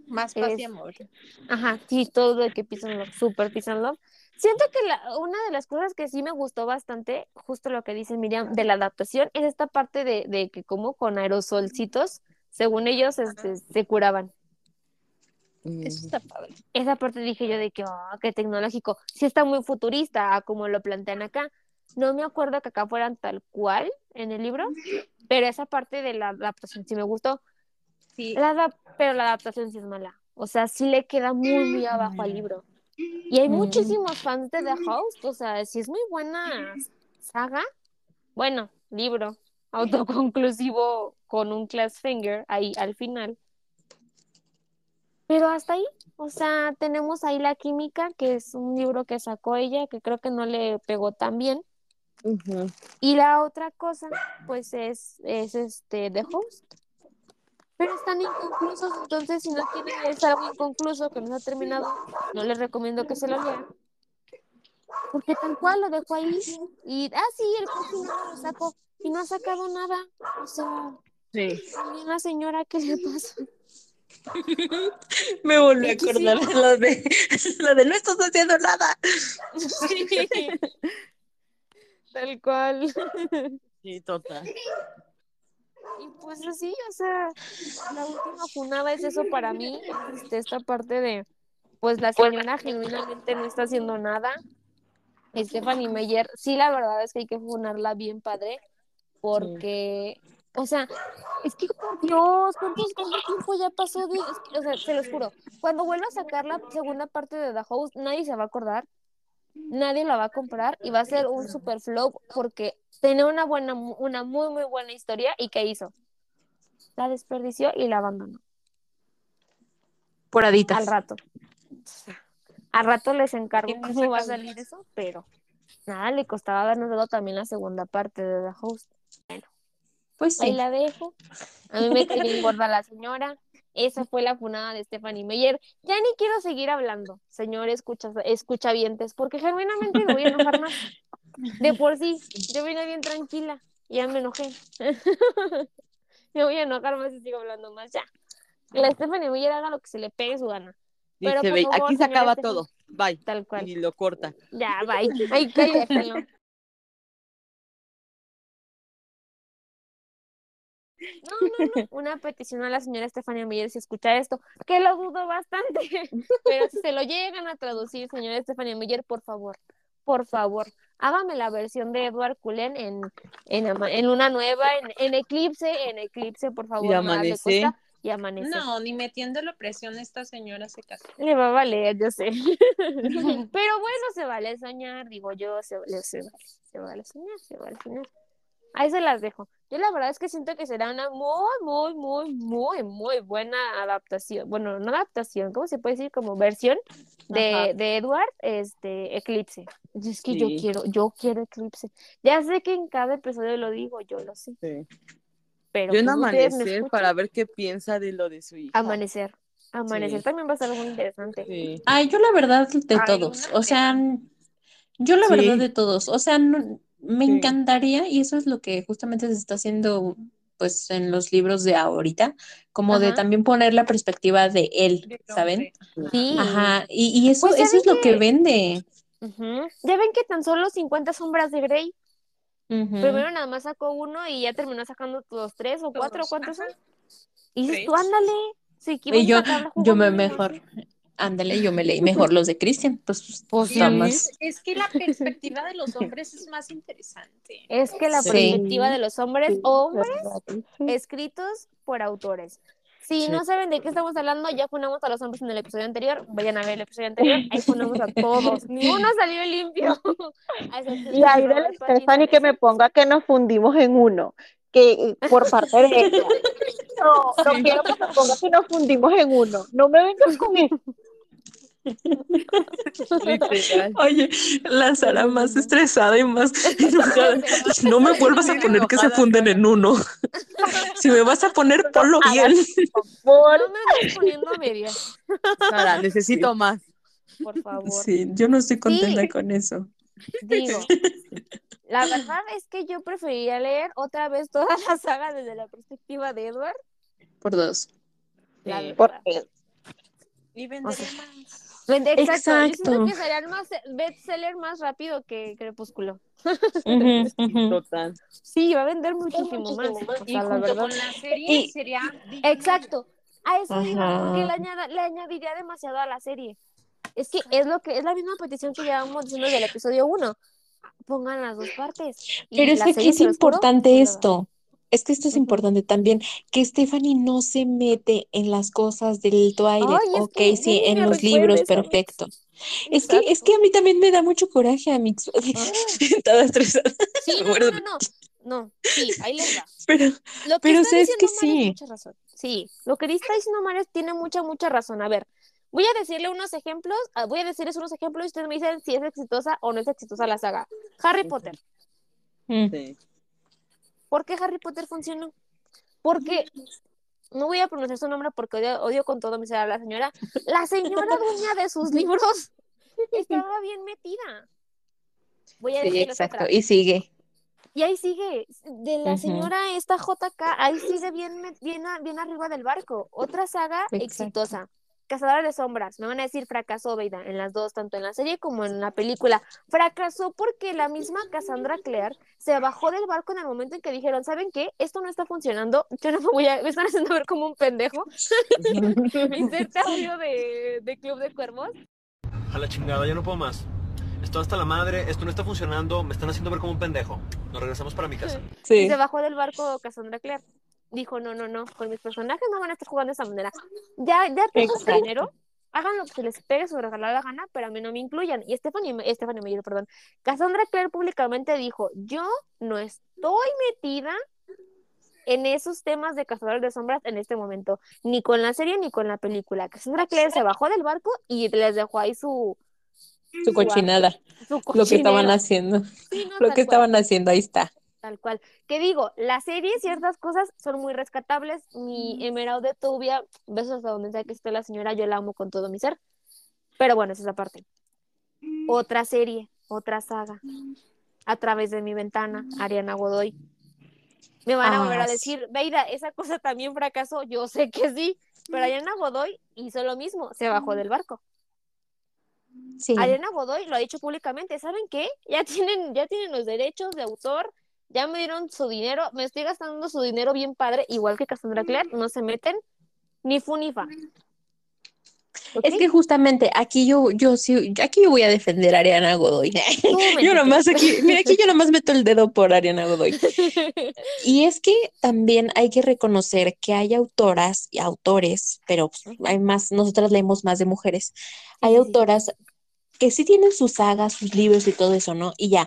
Más paz y amor. Ajá, sí, todo de que and Love, super Love. Siento que la- una de las cosas que sí me gustó bastante, justo lo que dice Miriam, de la adaptación, es esta parte de, de que como con aerosolcitos, según ellos, este, se curaban. Eso está padre. Esa parte dije yo de que, oh, qué tecnológico. Sí está muy futurista, a como lo plantean acá. No me acuerdo que acá fueran tal cual en el libro, pero esa parte de la adaptación sí me gustó. Sí. La pero la adaptación sí es mala. O sea, sí le queda muy, muy abajo al libro. Y hay muchísimos fans de The Host. O sea, sí es muy buena saga. Bueno, libro autoconclusivo con un class finger ahí al final. Pero hasta ahí. O sea, tenemos ahí La Química, que es un libro que sacó ella, que creo que no le pegó tan bien. Y la otra cosa, pues es, es este The Host. Pero están inconclusos, entonces si no quieren leerse algo inconcluso que no se ha terminado, no les recomiendo que se lo lean. Porque tal cual lo dejó ahí. Y, ah, sí, el cocinero lo sacó. Y no ha sacado nada. O sea, Sí. la señora, ¿qué le pasa? [laughs] Me volví a Es acordar de lo de lo de no estás haciendo nada. [laughs] Tal cual. Sí, total. Y pues así, o sea, la última funada es eso para mí, este, esta parte de, pues la señora genuinamente no está haciendo nada. Stephanie Meyer, sí, la verdad es que hay que funarla bien padre, porque, o sea, es que por Dios, ¿cuántos, cuánto tiempo ya pasó de, o sea, se los juro, cuando vuelva a sacar la segunda parte de The Host, nadie se va a acordar, nadie la va a comprar y va a ser un super flop porque tenía una buena, una muy, muy buena historia y ¿qué hizo? La desperdició y la abandonó Por aditas. al rato. Al rato les encargo ¿Quién cómo va a salir eso, pero nada, le costaba habernos dado también la segunda parte de The Host. Pues Ahí sí. la dejo. A mí me cae bien [laughs] gorda la señora. Esa fue la funada de Stephanie Meyer. Ya ni quiero seguir hablando, señor escucha, escuchavientes, porque genuinamente me voy a enojar más. De por sí, yo vine bien tranquila y ya me enojé. [laughs] me voy a enojar más y sigo hablando más. Ya. La Stephanie Meyer haga lo que se le pegue su gana. Pero, Dice, por "Ve, favor, aquí se acaba Estefan". todo. Bye. Tal cual. Y lo corta. Ya, bye. Ay, cállalo. No, no, no. [laughs] Una petición a la señora Estefania Meyer si escucha esto, que lo dudo bastante, [laughs] pero si se lo llegan a traducir, señora Estefania Meyer, por favor, por favor, hágame la versión de Edward Cullen en, en, en una nueva, en, en Eclipse, en Eclipse, por favor. Y Amanece. cuesta, Y amanece. No, ni metiéndole presión esta señora se casó. Le va a valer, yo sé. [laughs] Pero bueno, se vale soñar, digo yo, se vale, se vale, se vale soñar, se vale soñar. Ahí se las dejo. Yo la verdad es que siento que será una muy, muy, muy, muy, muy buena adaptación. Bueno, no adaptación, ¿cómo se puede decir? Como versión de, de Edward, este, Eclipse. Es que yo quiero, yo quiero Eclipse. Ya sé que en cada episodio lo digo, yo lo sé. Sí. Pero Yo en pues, amanecer para ver qué piensa de lo de su hija. Amanecer. Amanecer Sí. también va a ser muy interesante. Sí. Ay, yo la verdad de Ay, todos. O sea, yo la Sí. verdad de todos. O sea, no- me Sí. encantaría, y eso es lo que justamente se está haciendo pues en los libros de ahorita, como de también poner la perspectiva de él, ¿saben? Sí. Ajá, y, y eso, Pues, eso es ¿saben lo que vende. Ya ven que tan solo 50 sombras de Grey. Primero nada más sacó uno y ya terminó sacando los tres o cuatro, ¿cuántos son? Y dices tú, ándale. Sí, Y yo, yo me mejor. Ándale, yo me leí mejor los de Christian, pues, [laughs] Pues Sí, más. Es que la perspectiva de los hombres es más interesante. Es que la Sí. perspectiva de los hombres, hombres escritos por autores. Si Sí. no saben de qué estamos hablando, ya ponemos a los hombres en el episodio anterior. Vayan a ver el episodio anterior. Ahí ponemos a todos. [laughs] Ni uno salió limpio. [laughs] Y ahí de la Robert Stephanie que me ponga que nos fundimos en uno, que [laughs] por parte de ella. [laughs] No, no quiero que me ponga que nos fundimos en uno. No me vengas con eso. [laughs] Oye, la Sara más estresada y más enojada. No me vuelvas a poner que se funden en uno. Si me vas a poner, ponlo bien. Por No me andes poniendo a medias, Sara, necesito más. por favor. Sí, yo no estoy contenta Sí. con eso. [laughs] Digo, la verdad es que yo preferiría leer otra vez toda [laughs] la saga desde la perspectiva de Edward. Por dos. La Sí. porque Y vendería sea, más. Vende- Exacto. Yo siento Exacto. que serían más bestseller más rápido que Crepúsculo. Total. Sí, va a vender muchísimo más. O Y sea, la junto verdad. con la serie Y- sería Exacto. A eso Ajá. porque le, añada- le añadiría demasiado a la serie. Es que es lo que es la misma petición que llevamos diciendo del episodio 1. Pongan las dos partes. Pero es que aquí es importante esto. Es que esto es importante también, que Stephanie no se mete en las cosas del Twilight. Ay, es Ok, que sí, en los libros, perfecto. Es que, es que a mí también me da mucho coraje, Amix. [laughs] Toda estresada. Sí, no, no, no, no. No, sí, ahí les va. Pero, Lo que Pero está sabes que Mario sí. mucha razón. Sí, lo que está diciendo Mario tiene mucha, mucha razón. A ver, voy a decirle unos ejemplos, ah, voy a decirles unos ejemplos y ustedes me dicen si es exitosa o no es exitosa la saga. Harry Potter. mm, Sí. ¿Por qué Harry Potter funcionó? Porque, no voy a pronunciar su nombre porque odio, odio con todo mi ser a la señora. La señora dueña de sus [laughs] libros estaba bien metida. Voy a sí, exacto. otra. Y sigue. Y ahí sigue, de la señora esta JK, ahí sigue bien, bien, bien arriba del barco. Otra saga Exacto. exitosa. Cazadora de sombras. Me van a decir fracasó, Veida, en las dos, tanto en la serie como en la película. Fracasó porque la misma Cassandra Clare se bajó del barco en el momento en que dijeron, ¿saben qué? Esto no está funcionando. Yo no me voy a... Me están haciendo ver como un pendejo. [laughs] [laughs] Inserte audio de, de Club de Cuervos. A la chingada, ya no puedo más. Estoy hasta la madre, esto no está funcionando, me están haciendo ver como un pendejo. Nos regresamos para mi casa. Y se bajó del barco Cassandra Clare. Dijo, no, no, no, con mis personajes no van a estar jugando de esa manera. Ya, ya tengo Exacto. dinero, hagan lo que se les pegue su regalada gana, pero a mí no me incluyan. Y Stephanie, Stephanie perdón, Cassandra Clare públicamente dijo, yo no estoy metida en esos temas de Cazadores de Sombras en este momento, ni con la serie ni con la película. Cassandra Clare se bajó del barco y les dejó ahí su, Su cochinada. su Lo que estaban haciendo. Sí, no, Lo que cual. estaban haciendo, ahí está. Tal cual. Que digo, la serie, ciertas cosas son muy rescatables. Mi Emerald de Tubia, besos hasta donde sea que esté la señora, yo la amo con todo mi ser. Pero bueno, esa es la parte. Otra serie, otra saga. A través de mi ventana, Ariana Godoy. Me van a volver a Ah, decir, Veida, esa cosa también fracasó. Yo sé que sí, pero Ariana Godoy hizo lo mismo, se bajó del barco. Sí. Ariana Godoy lo ha dicho públicamente, ¿saben qué? Ya tienen, ya tienen los derechos de autor, ya me dieron su dinero, me estoy gastando su dinero bien padre, igual que Cassandra Clare, no se meten ni fu ni fa. Es que justamente aquí yo, yo sí, aquí yo voy a defender a Ariana Godoy. [laughs] Yo nomás aquí, mira, aquí yo nomás meto el dedo por Ariana Godoy. [laughs] Y es que también hay que reconocer que hay autoras y autores, pero pues, hay más, nosotras leemos más de mujeres. Hay autoras que sí tienen sus sagas, sus libros y todo eso, ¿no? Y ya,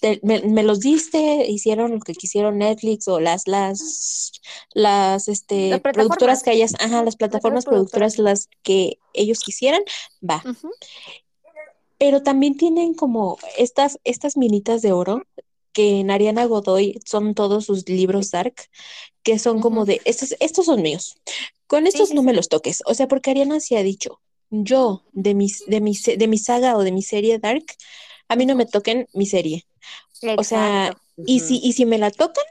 te- me, me los diste, hicieron lo que quisieron Netflix o las, las, las, este, Las productoras que hayas, ajá, las plataformas productoras, las que ellos quisieran, va. Pero también tienen como estas, estas minitas de oro que en Ariana Godoy son todos sus libros dark, que son como de, estos, estos son míos. Con estos sí, no sí. me los toques. O sea, porque Ariana sí ha dicho, yo de mis, de mi, se- de mi saga o de mi serie dark, a mí no me toquen mi serie. O sea, y si, y si me la tocan,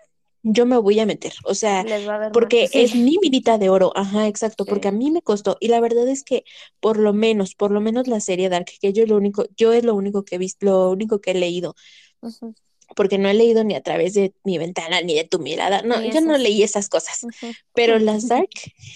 yo me voy a meter. O sea, porque Sí. es mi minita de oro, ajá, exacto, Sí. porque a mí me costó, y la verdad es que por lo menos, por lo menos la serie Dark, que yo lo único, yo es lo único que he visto, lo único que he leído. Porque no he leído ni a través de mi ventana ni de tu mirada. No, yo no leí esas cosas. Ujú. Pero las Dark,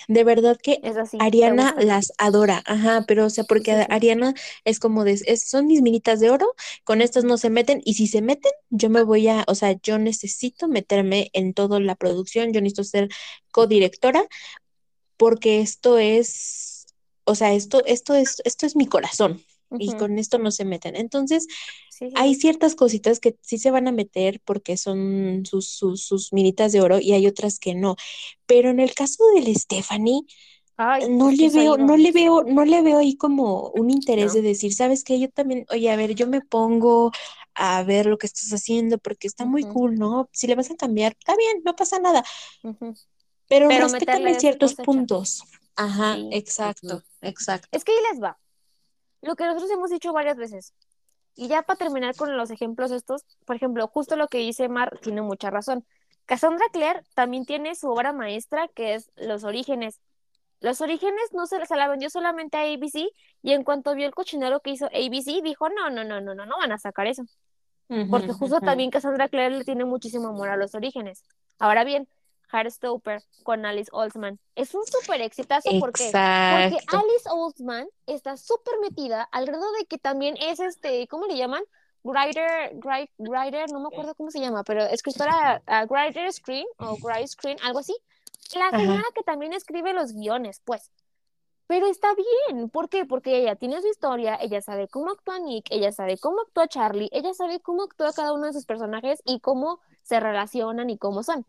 de verdad que Es así. ¿te Ariana las adora, ajá, pero o sea, porque sí, a- sí. Ariana es como de, es- son mis minitas de oro, con estas no se meten, y si se meten, yo me voy a, o sea, yo necesito meterme en toda la producción, yo necesito ser codirectora, porque esto es, o sea, esto, esto es, esto es mi corazón, y Ujú. con esto no se meten. Entonces, Sí, hay ciertas cositas que sí se van a meter porque son sus, sus, sus minitas de oro, y hay otras que no. Pero en el caso de Stephanie, Ay, no que le veo, no le veo, no le veo ahí como un interés No. de decir, ¿sabes qué? Yo también, oye, a ver, yo me pongo a ver lo que estás haciendo porque está muy cool, ¿no? Si le vas a cambiar, está bien, no pasa nada, pero Pero respétame ciertos puntos. Ajá, Sí. exacto, exacto. Es que ahí les va. Lo que nosotros hemos dicho varias veces. Y ya para terminar con los ejemplos estos, por ejemplo, justo lo que dice Mar tiene mucha razón. Cassandra Clare también tiene su obra maestra que es Los Orígenes. Los Orígenes no se, se la vendió solamente a ABC y en cuanto vio el cochinero que hizo ABC dijo, no, no, no, no, no, no van a sacar eso. Porque justo también Cassandra Clare le tiene muchísimo amor a los orígenes. Ahora bien, Heartstopper con Alice Oldsman es un súper exitazo. Porque Exacto. Alice Oldsman está súper metida al grado de que también es este, ¿cómo le llaman? Writer, write- writer, no me acuerdo cómo se llama, pero escritora, uh, writer screen o write screen, algo así. La señora que también escribe los guiones, pues. Pero está bien, ¿por qué? Porque ella tiene su historia, ella sabe cómo actúa Nick, ella sabe cómo actúa Charlie, ella sabe cómo actúa cada uno de sus personajes y cómo se relacionan y cómo son.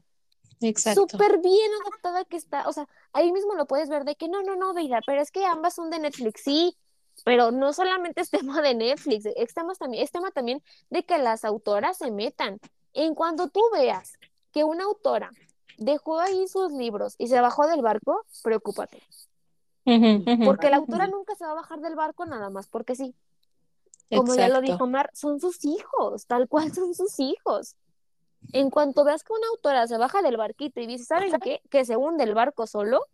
Exacto. Súper bien adaptada que está, o sea, ahí mismo lo puedes ver de que no, no, no, Veida, pero es que ambas son de Netflix, sí, pero no solamente [laughs] es tema de Netflix, es tema también, es tema también de que las autoras se metan. En cuando tú veas que una autora dejó ahí sus libros y se bajó del barco, preocúpate. Porque la autora nunca se va a bajar del barco nada más porque sí. Como ya lo dijo Mar, son sus hijos, tal cual son sus hijos. En cuanto veas que una autora se baja del barquito y dice, ¿saben qué? Que se hunde el barco solo,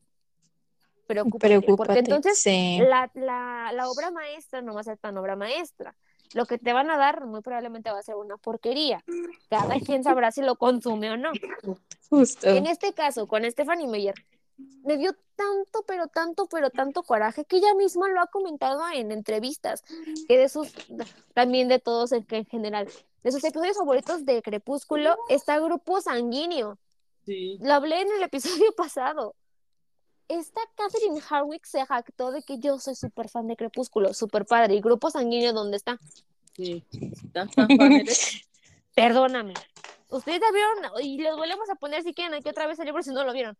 preocúpate. Porque Preocúpate. entonces Sí. la, la, la obra maestra no va a ser tan obra maestra. Lo que te van a dar muy probablemente va a ser una porquería. Cada quien sabrá si lo consume o no. Justo. En este caso, con Stephanie Meyer, me dio tanto, pero tanto, pero tanto coraje que ella misma lo ha comentado en entrevistas, que de sus, también de todos en, en general, de sus episodios favoritos de Crepúsculo está Grupo Sanguíneo. Sí. Lo hablé en el episodio [laughs] pasado. Esta Catherine Harwick se jactó de que yo soy súper fan de Crepúsculo, súper padre. ¿Y Grupo Sanguíneo dónde está? Sí. Tan. [laughs] Perdóname. Ustedes ya vieron, y les volvemos a poner si quieren aquí otra vez el libro si no lo vieron.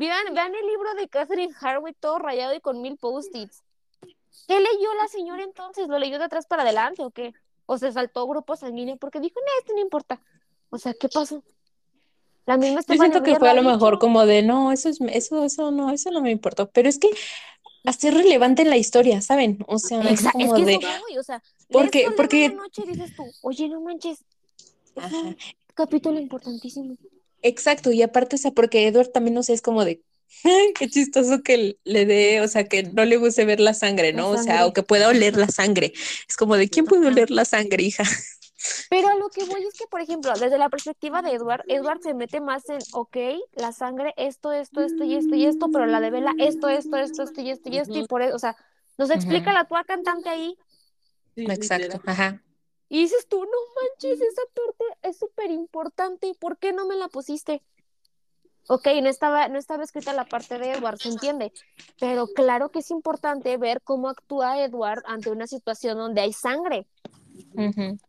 Vean, vean el libro de Catherine Harwick todo rayado y con mil post-its. ¿Qué leyó la señora entonces? ¿Lo leyó de atrás para adelante o qué? ¿O se saltó grupo sanguíneo? Porque dijo, no, esto no importa. O sea, ¿qué pasó? La misma Yo siento que fue a lo mejor como de, no, eso es, eso, eso no, eso no me importó. Pero es que hacer relevante en la historia, ¿saben? O sea, es Exa- es como que de, voy, o sea, Porque- porque- la noche y dices tú, oye, no manches, es un capítulo importantísimo. Exacto, y aparte, o sea, porque Edward también, no sé, es como de, "Ay, qué chistoso que le dé, o sea, que no le guste ver la sangre, La ¿no? O sea, o que pueda oler la sangre. Es como de, ¿quién puede oler la sangre, hija? [laughs] Pero a lo que voy es que, por ejemplo, desde la perspectiva de Edward, Edward se mete más en, ok, la sangre, esto, esto, esto y esto y esto, pero la de Bella, esto, esto, esto, esto y esto y esto, y por eso, o sea, nos explica la tua cantante ahí, Sí, Exacto, literal. ajá. Y dices tú, no manches, esa parte es súper importante, ¿por qué no me la pusiste? Ok, no estaba, no estaba escrita la parte de Edward, se entiende, pero claro que es importante ver cómo actúa Edward ante una situación donde hay sangre.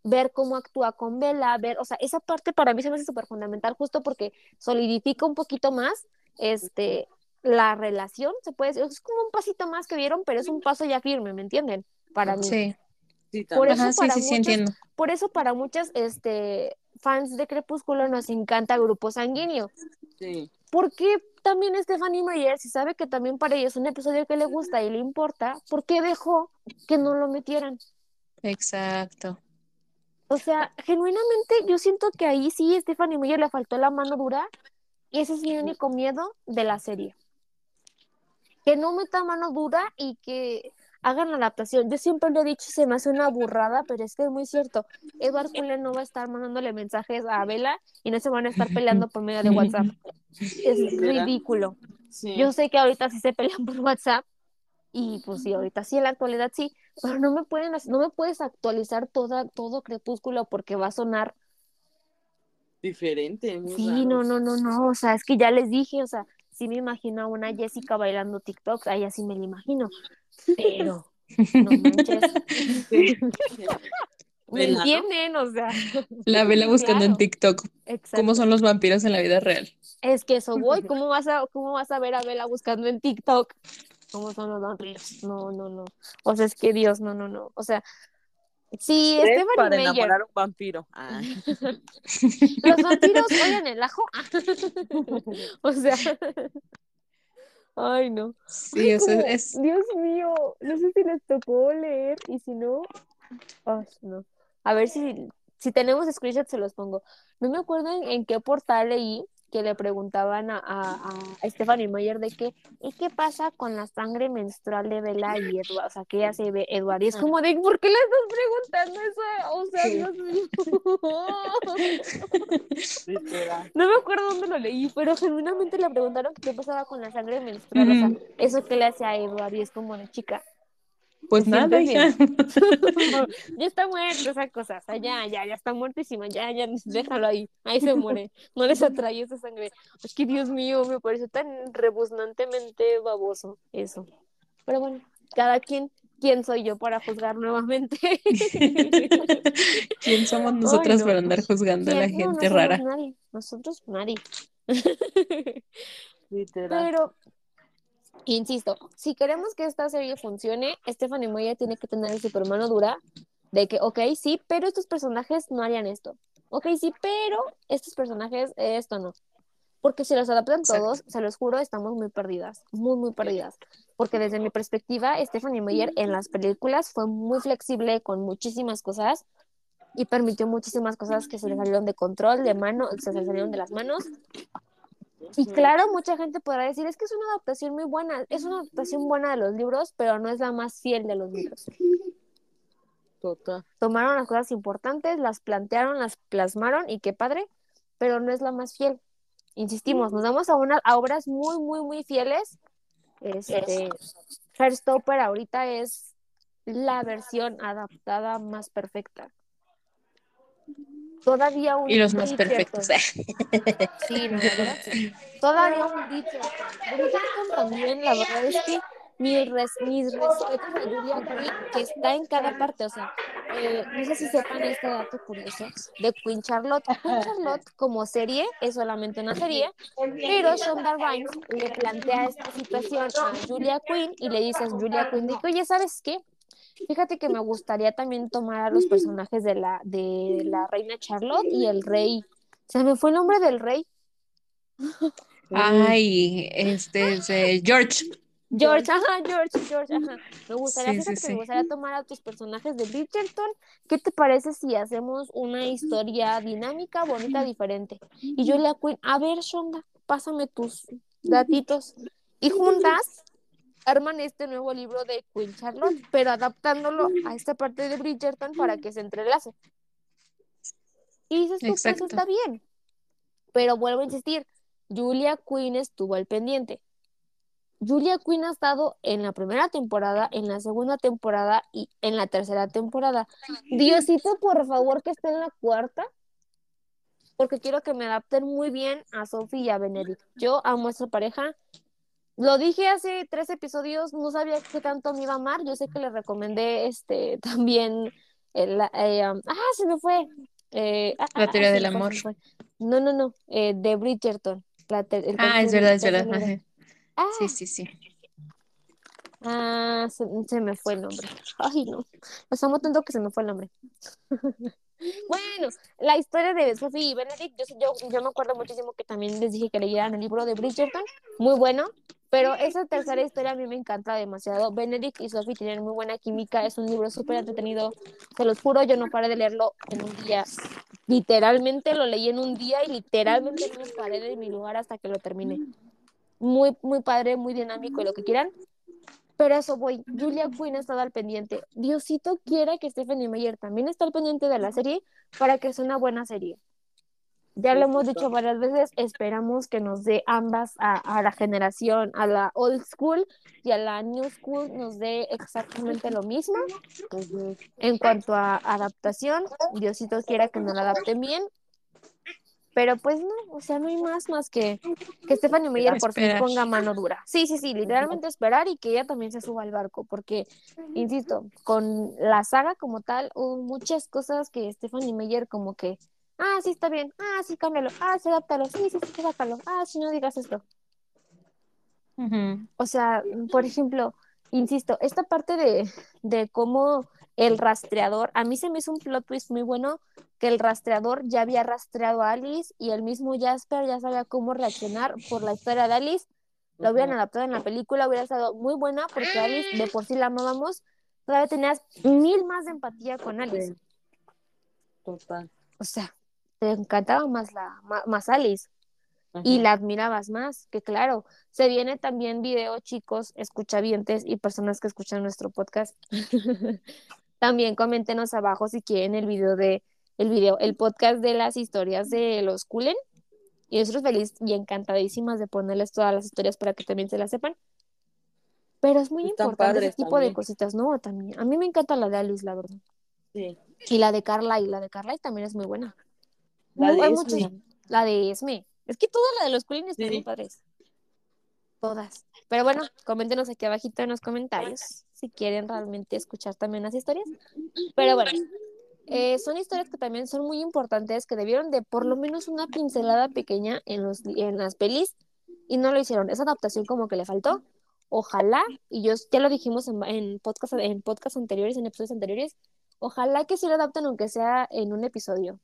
Ver cómo actúa con Bella, ver, o sea, esa parte para mí se me hace súper fundamental justo porque solidifica un poquito más este la relación, se puede decir, es como un pasito más que dieron, pero es un paso ya firme, ¿me entienden? Para mí. Sí, Sí, Por eso ajá, sí, para sí, sí, muchos- entiendo. Por eso para muchas este fans de Crepúsculo nos encanta Grupo Sanguíneo. Sí. ¿Por qué también Stephanie Meyer, si sabe que también para ella es un episodio que le gusta y le importa, ¿por qué dejó que no lo metieran? Exacto. O sea, genuinamente yo siento que ahí sí Stephanie Meyer le faltó la mano dura y ese es mi único miedo de la serie. Que no meta mano dura y que hagan la adaptación. Yo siempre le he dicho, se me hace una burrada, pero es que es muy cierto. Edward Cullen no va a estar mandándole mensajes a Bella y no se van a estar [laughs] peleando por medio de WhatsApp. Es ridículo. Sí. Yo sé que ahorita sí se pelean por WhatsApp y pues sí, ahorita sí, en la actualidad sí, pero no me pueden, no me puedes actualizar toda, todo Crepúsculo porque va a sonar. Diferente. Sí, raro. no, no, no, no, o sea, es que ya les dije, o sea, sí me imagino a una Jessica bailando TikTok, a ella sí me la imagino, pero [laughs] no manches, [laughs] ¿me Vela, ¿no? entienden? O sea, La vela buscando en. TikTok. exacto. ¿Cómo son los vampiros en la vida real? Es que eso voy, ¿cómo vas a, cómo vas a ver a Bella buscando en TikTok? ¿Cómo son los vampiros? No, no, no. O sea, es que Dios, no, no, no. O sea, sí, Stephanie para enamorar a un vampiro. Ah. [laughs] los vampiros oyen el ajo. [laughs] o sea, ay, no. Sí, o sea, Como, es... Dios mío, no sé si les tocó leer y si no, ay, no. A ver si, si tenemos screenshots se los pongo. No me acuerdo en, en qué portal leí que le preguntaban a, a, a Stephanie Meyer de que, ¿y qué pasa con la sangre menstrual de Bella y Edward? O sea, que ella se ve Edward. Y es como de, ¿por qué le estás preguntando eso? O sea, Dios mío. [laughs] No me acuerdo dónde lo leí, pero genuinamente le preguntaron qué pasaba con la sangre menstrual. O sea, eso que le hace a Edward. Y es como de chica. Pues ¿te nada, hija. [laughs] [laughs] ya está muerto esa cosa, o sea, ya, ya, ya está muertísima, ya, ya, déjalo ahí, ahí se muere, no les atrae esa sangre. Es que Dios mío, me parece tan rebuznantemente baboso eso. Pero bueno, cada quien, ¿quién soy yo para juzgar nuevamente? [laughs] ¿Quién somos nosotras no. para andar juzgando a la. No, no gente rara? nadie, nosotros nadie. Literal. Pero, insisto, si queremos que esta serie funcione, Stephanie Meyer tiene que tener el supermano dura de que, ok, sí, pero estos personajes no harían esto. Ok, sí, pero estos personajes, esto no. Porque si los adaptan Exacto. todos, se los juro, estamos muy perdidas, muy, muy perdidas. Porque desde mi perspectiva, Stephanie Meyer en las películas fue muy flexible con muchísimas cosas y permitió muchísimas cosas que se le salieron de control, de mano, se le salieron de las manos. Y claro, mucha gente podrá decir, es que es una adaptación muy buena, es una adaptación buena de los libros, pero no es la más fiel de los libros. Total. Tomaron las cosas importantes, las plantearon, las plasmaron y qué padre, pero no es la más fiel. Insistimos, nos damos a, una, a obras muy, muy, muy fieles. Este, Heartstopper ahorita es la versión adaptada más perfecta. Todavía un Y los más perfectos. [laughs] Sí, no, la verdad. Todavía un. Bridgerton también, la verdad es que mis, res- mis respetos a Julia Quinn, que está en cada parte, o sea, eh, no sé si sepan este dato curioso de Queen Charlotte. Queen Charlotte como serie es solamente una serie, pero Shonda Rhimes le plantea esta situación a Julia Quinn y le dice a Julia Quinn que, oye, ¿sabes qué? Fíjate que me gustaría también tomar a los personajes de la, de la reina Charlotte y el rey. Se me fue el nombre del rey. [laughs] Ay, este es eh, George. George, ajá, George, George, ajá. Me gustaría, Sí, fíjate sí, que sí. me gustaría tomar a tus personajes de Bridgerton. ¿Qué te parece si hacemos una historia dinámica, bonita, diferente? Y yo le Queen, a ver, Shonda, pásame tus datitos. Y juntas arman este nuevo libro de Queen Charlotte, pero adaptándolo a esta parte de Bridgerton para que se entrelace. Y dices pues Exacto. está bien. Pero vuelvo a insistir, Julia Quinn estuvo al pendiente. Julia Quinn ha estado en la primera temporada, en la segunda temporada y en la tercera temporada. Diosito, por favor, que esté en la cuarta, porque quiero que me adapten muy bien a Sophie y a Benedict. Yo amo a esta pareja. Lo dije hace tres episodios, no sabía qué tanto me iba a amar. Yo sé que le recomendé este [laughs] también el, eh, um, ah, se me fue. Eh, ah, La ah, teoría del amor. fue. No, no, no, eh, de Bridgerton. La ter- el Ah, es verdad, es verdad. Ah, Sí, sí, sí. Ah, se, se me fue el nombre. Ay, no. Los amo tanto que se me fue el nombre. [laughs] bueno, la historia de Sophie y Benedict, yo, yo, yo me acuerdo muchísimo que también les dije que leyeran el libro de Bridgerton. Muy bueno. Pero esa tercera historia a mí me encanta demasiado. Benedict y Sophie tienen muy buena química. Es un libro súper entretenido. Se los juro, yo no paré de leerlo en un día. Literalmente lo leí en un día y literalmente no paré de mi lugar hasta que lo terminé. Muy, muy padre, muy dinámico y lo que quieran Pero eso voy, Julia Quinn ha estado al pendiente. Diosito quiera que Stephanie Meyer también esté al pendiente de la serie para que sea una buena serie. Ya lo hemos dicho varias veces, esperamos que nos dé ambas a, a la generación, a la old school y a la new school, nos dé exactamente lo mismo. En cuanto a adaptación, Diosito quiera que nos la adapten bien. Pero pues no, o sea, no hay más más que que Stephanie Meyer por fin ponga mano dura. Sí, sí, sí, literalmente esperar y que ella también se suba al barco, porque, insisto, con la saga como tal, hubo muchas cosas que Stephanie Meyer como que, ah, sí, está bien, ah, sí, cámbialo, ah, sí, adáptalo, sí, sí, sí, sácalo, ah, si no digas esto. O sea, por ejemplo, insisto, esta parte de, de cómo el rastreador, a mí se me hizo un plot twist muy bueno, que el rastreador ya había rastreado a Alice y el mismo Jasper ya sabía cómo reaccionar por la historia de Alice. Lo hubieran adaptado en la película, hubiera estado muy buena porque Alice de por sí la amábamos, todavía tenías mil más de empatía con Alice. Total. O sea, te encantaba más, la, más Alice y la admirabas más, que claro, se viene también video, chicos, escuchavientes y personas que escuchan nuestro podcast. [laughs] también coméntenos abajo si quieren el video de el video, el podcast de las historias de los Kulen. Y nosotros feliz y encantadísimas de ponerles todas las historias para que también se las sepan. Pero es muy Están importante ese tipo de también. cositas, ¿no? También. A mí me encanta la de Alice, la verdad. Sí. Y la de Carla, y la de Carla también es muy buena. La de Esme. muchas- la de Esme. Es que toda la de los Kulin están Sí. muy padres. Todas. Pero bueno, coméntenos aquí abajito en los comentarios si quieren realmente escuchar también las historias. Pero bueno, eh, son historias que también son muy importantes, que debieron de por lo menos una pincelada pequeña en, los, en las pelis y no lo hicieron. Esa adaptación como que le faltó. Ojalá, y yo ya lo dijimos en, en podcast, en podcast anteriores, en episodios anteriores, ojalá que sí lo adapten aunque sea en un episodio.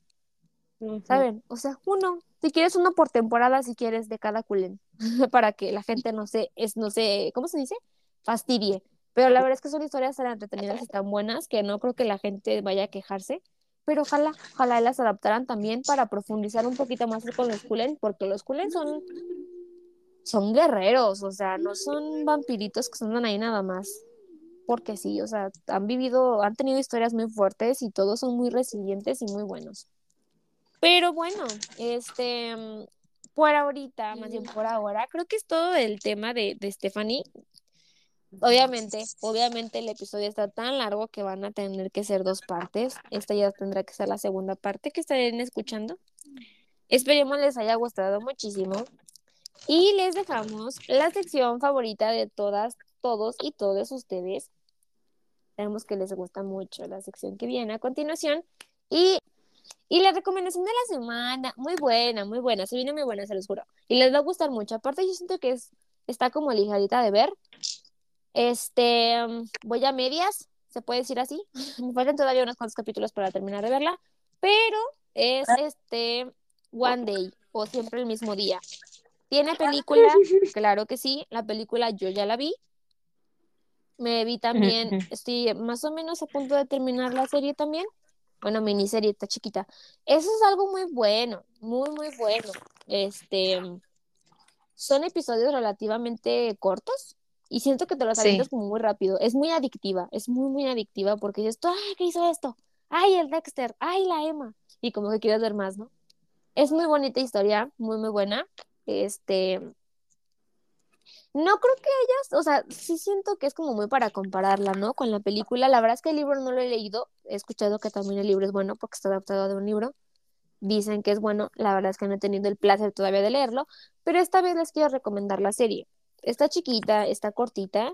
¿Saben? O sea, uno, si quieres uno por temporada, si quieres de cada culen, [laughs] para que la gente no se, es, no se, ¿cómo se dice? Fastidie. Pero la verdad es que son historias tan entretenidas y tan buenas que no creo que la gente vaya a quejarse. Pero ojalá, ojalá las adaptaran también para profundizar un poquito más con los culen, porque los culen son, son guerreros, o sea, no son vampiritos que andan ahí nada más. Porque sí, o sea, han vivido, han tenido historias muy fuertes y todos son muy resilientes y muy buenos. Pero bueno, este, mm, por ahorita, más bien por ahora, creo que es todo el tema de, de Stephanie. Obviamente, obviamente el episodio está tan largo que van a tener que ser dos partes. Esta ya tendrá que ser la segunda parte que estarán escuchando. Esperemos les haya gustado muchísimo. Y les dejamos la sección favorita de todas, todos y todos ustedes. Sabemos que les gusta mucho la sección que viene a continuación. Y y la recomendación de la semana, muy buena, muy buena, se viene muy buena, se los juro. Y les va a gustar mucho. Aparte, yo siento que es, está como ligadita de ver. Este, um, voy a medias, se puede decir así. [laughs] Me faltan todavía unos cuantos capítulos para terminar de verla. Pero es este One Day o siempre el mismo día. ¿Tiene película? Claro que sí. La película yo ya la vi. Me vi también, estoy más o menos a punto de terminar la serie también. Bueno, miniserie, está chiquita. Eso es algo muy bueno, muy, muy bueno. Este, son episodios relativamente cortos y siento que te Sí. avientas como muy rápido. Es muy adictiva, es muy, muy adictiva porque dices, ay, ¿qué hizo esto? Ay, el Dexter, ay, la Emma. Y como que quieres ver más, ¿no? Es muy bonita historia, muy, muy buena. Este, no creo que ellas, o sea, sí siento que es como muy para compararla, ¿no? Con la película. La verdad es que el libro no lo he leído. He escuchado que también el libro es bueno porque está adaptado de un libro. Dicen que es bueno. La verdad es que no he tenido el placer todavía de leerlo. Pero esta vez les quiero recomendar la serie. Está chiquita, está cortita.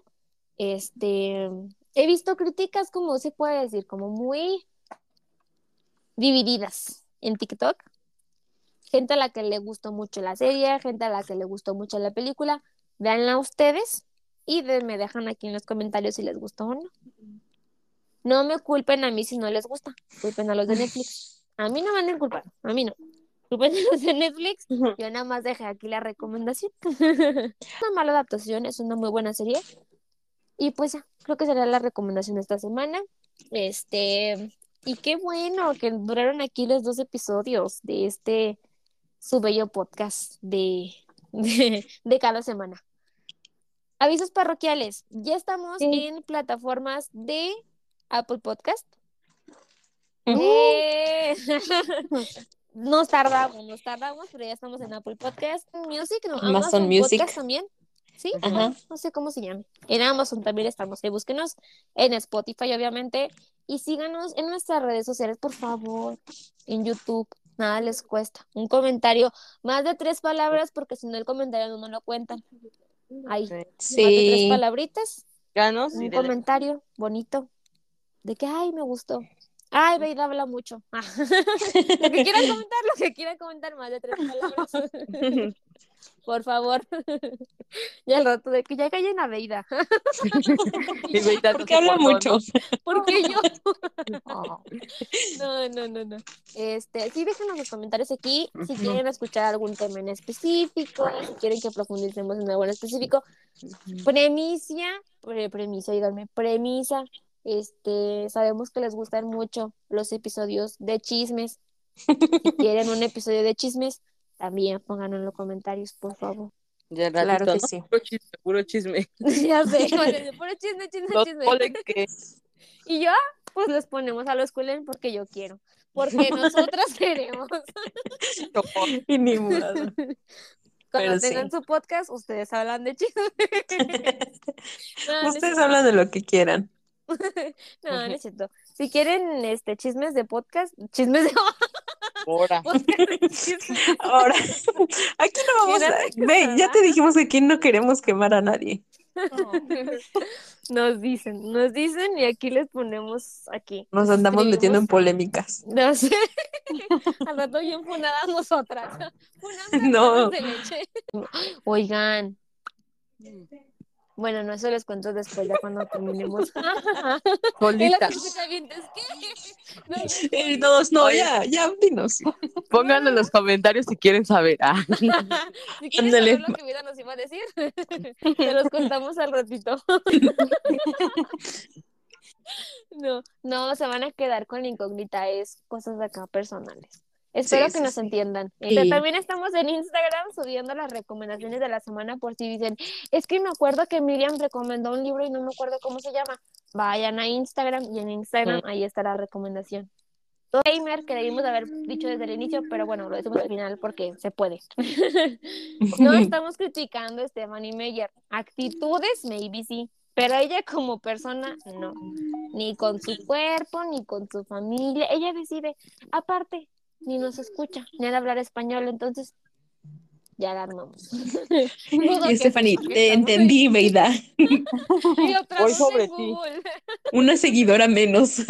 Este, he visto críticas como se puede decir, como muy divididas en TikTok. Gente a la que le gustó mucho la serie, gente a la que le gustó mucho la película. Véanla ustedes y de- me dejan aquí en los comentarios si les gustó o no. No me culpen a mí si no les gusta, culpen a los de Netflix. [laughs] A mí no me anden culpando, a mí no. Culpen a los de Netflix, yo nada más dejé aquí la recomendación. [laughs] una mala adaptación, es una muy buena serie. Y pues ya, creo que será la recomendación de esta semana. Este, y qué bueno que duraron aquí los dos episodios de este su bello podcast de, [laughs] de, de cada semana. Avisos parroquiales. Ya estamos Sí. en plataformas de Apple Podcast. Ujú. Eh, [laughs] nos tardamos, nos tardamos, pero ya estamos en Apple Podcast. Music, no, Amazon Amazon, Music. Podcast también. Sí, Ajá. no sé cómo se llama. En Amazon también estamos. ahí búsquenos en Spotify, obviamente. Y síganos en nuestras redes sociales, por favor. En YouTube. Nada les cuesta. Un comentario, más de tres palabras, porque si no el comentario no nos lo cuentan. Ahí, Sí. más de tres palabritas Ganos un comentario bonito de que, ay, me gustó. Ay, Beida habla mucho. [laughs] lo que quieran comentar, lo que quieran comentar, más de tres palabras. [laughs] Por favor. [laughs] ya el rato de que ya callen a no Porque habla mucho. Porque yo. no, no, no, no. Este, sí, déjenos los comentarios aquí si quieren escuchar algún tema en específico, si quieren que profundicemos en algo en específico. Premisa, pre- premisa, díganme, premisa. Este, sabemos que les gustan mucho los episodios de chismes. [laughs] Si quieren un episodio de chismes, también pónganlo en los comentarios, por favor. Ya Claro que ¿no? sí. Puro chisme, puro chisme. [laughs] ya sé, [laughs] puro chisme, chisme, Los chisme. polen que Y yo, pues los ponemos a los culen porque yo quiero. Porque nosotras queremos. Y ni modo. Cuando Pero sí. tengan su podcast, ustedes hablan de es Ustedes hablan de lo que quieran. [laughs] No, no es cierto. Si quieren este chismes de podcast, chismes de [laughs] ahora. [laughs] Ahora, aquí no vamos a... Ve, ya te dijimos que aquí no queremos quemar a nadie. Nos dicen, nos dicen y aquí les ponemos aquí. Nos andamos metiendo en polémicas. No sé. Al rato bien funadas nosotras. No. de leche. Oigan. Bueno, no, eso les cuento después, ya cuando terminemos. [laughs] Y Solita. cuentavientes, ¿qué? No, Oye. ya, ya, dinos. [laughs] Pónganlo en los comentarios si quieren saber. Ah. [laughs] si quieres Ándale. saber lo que Vida nos iba a decir, te los contamos al ratito. No, no, se van a quedar con la incógnita, es cosas de acá personales. Espero Sí, que sí, nos sí. entiendan. Este, también estamos en Instagram subiendo las recomendaciones de la semana por si dicen, es que me acuerdo que Miriam recomendó un libro y no me acuerdo cómo se llama. Vayan a Instagram y en Instagram ahí está la recomendación. Gamer que debimos haber dicho desde el inicio, pero bueno, lo decimos al final porque se puede. [laughs] No [laughs] estamos criticando a Stephanie Meyer. Actitudes, maybe sí. Pero ella como persona, no. Ni con su cuerpo, ni con su familia. Ella decide. Aparte, ni nos escucha, ni al hablar español. Entonces, ya la armamos. [laughs] Stephanie, te entendí, Veida. ahí. Y otra Voy vez sobre ti. Una seguidora menos.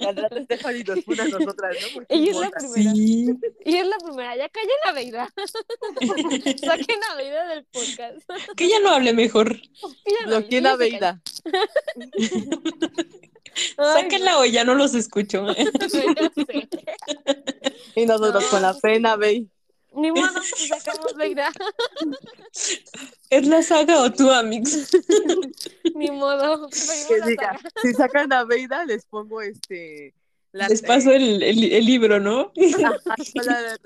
Al rato Stephanie nos pone a nosotras, ¿no? Porque Ella es la primera. Sí. Y es la primera. Ya callen a Veida. [laughs] Saquen a Veida del podcast. Que ella no hable mejor. Ya no, ella a [laughs] Sáquenla o ya no los escucho. [laughs] Y nosotros No. con la pena, Bey. Ni modo, [laughs] si sacamos Veida. ¿Es la saga o tú, Amix? [laughs] Ni modo. la diga, si sacan a Beida, les pongo este. la- Les paso el, el- el libro, ¿no? Ajá, la.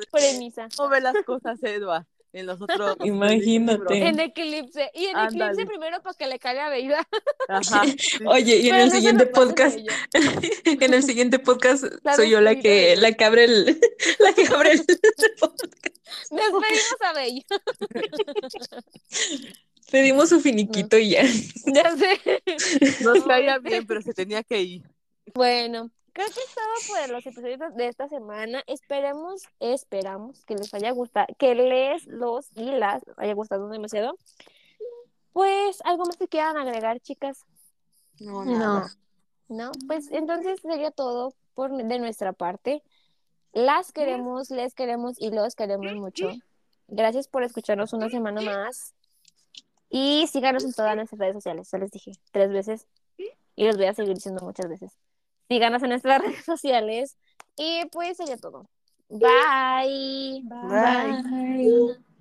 ¿Cómo ve las cosas, Edua? En los otros. [laughs] Imagínate. En eclipse. Y en Ándale. eclipse primero para que le caiga Veida. Ajá. [laughs] sí. Oye, y en Pero el no siguiente a podcast, [laughs] en el siguiente podcast soy yo la que, la que abre el, la que abre el, Despedimos a Bey. pedimos su finiquito y ya. Ya sé. Nos caía bien, pero se tenía que ir. Bueno, creo que es todo por los episodios de esta semana. Esperemos, esperamos que les haya gustado, que les, los y las haya gustado demasiado. Pues, ¿algo más que quieran agregar, chicas? No, No. ¿No? Pues entonces sería todo por, de nuestra parte. Las queremos, les queremos y los queremos mucho. Gracias por escucharnos una semana más. Y síganos en todas nuestras redes sociales. Ya les dije tres veces. Y los voy a seguir diciendo muchas veces. Síganos en nuestras [laughs] redes sociales. Y pues sería todo. Bye. Bye. Bye.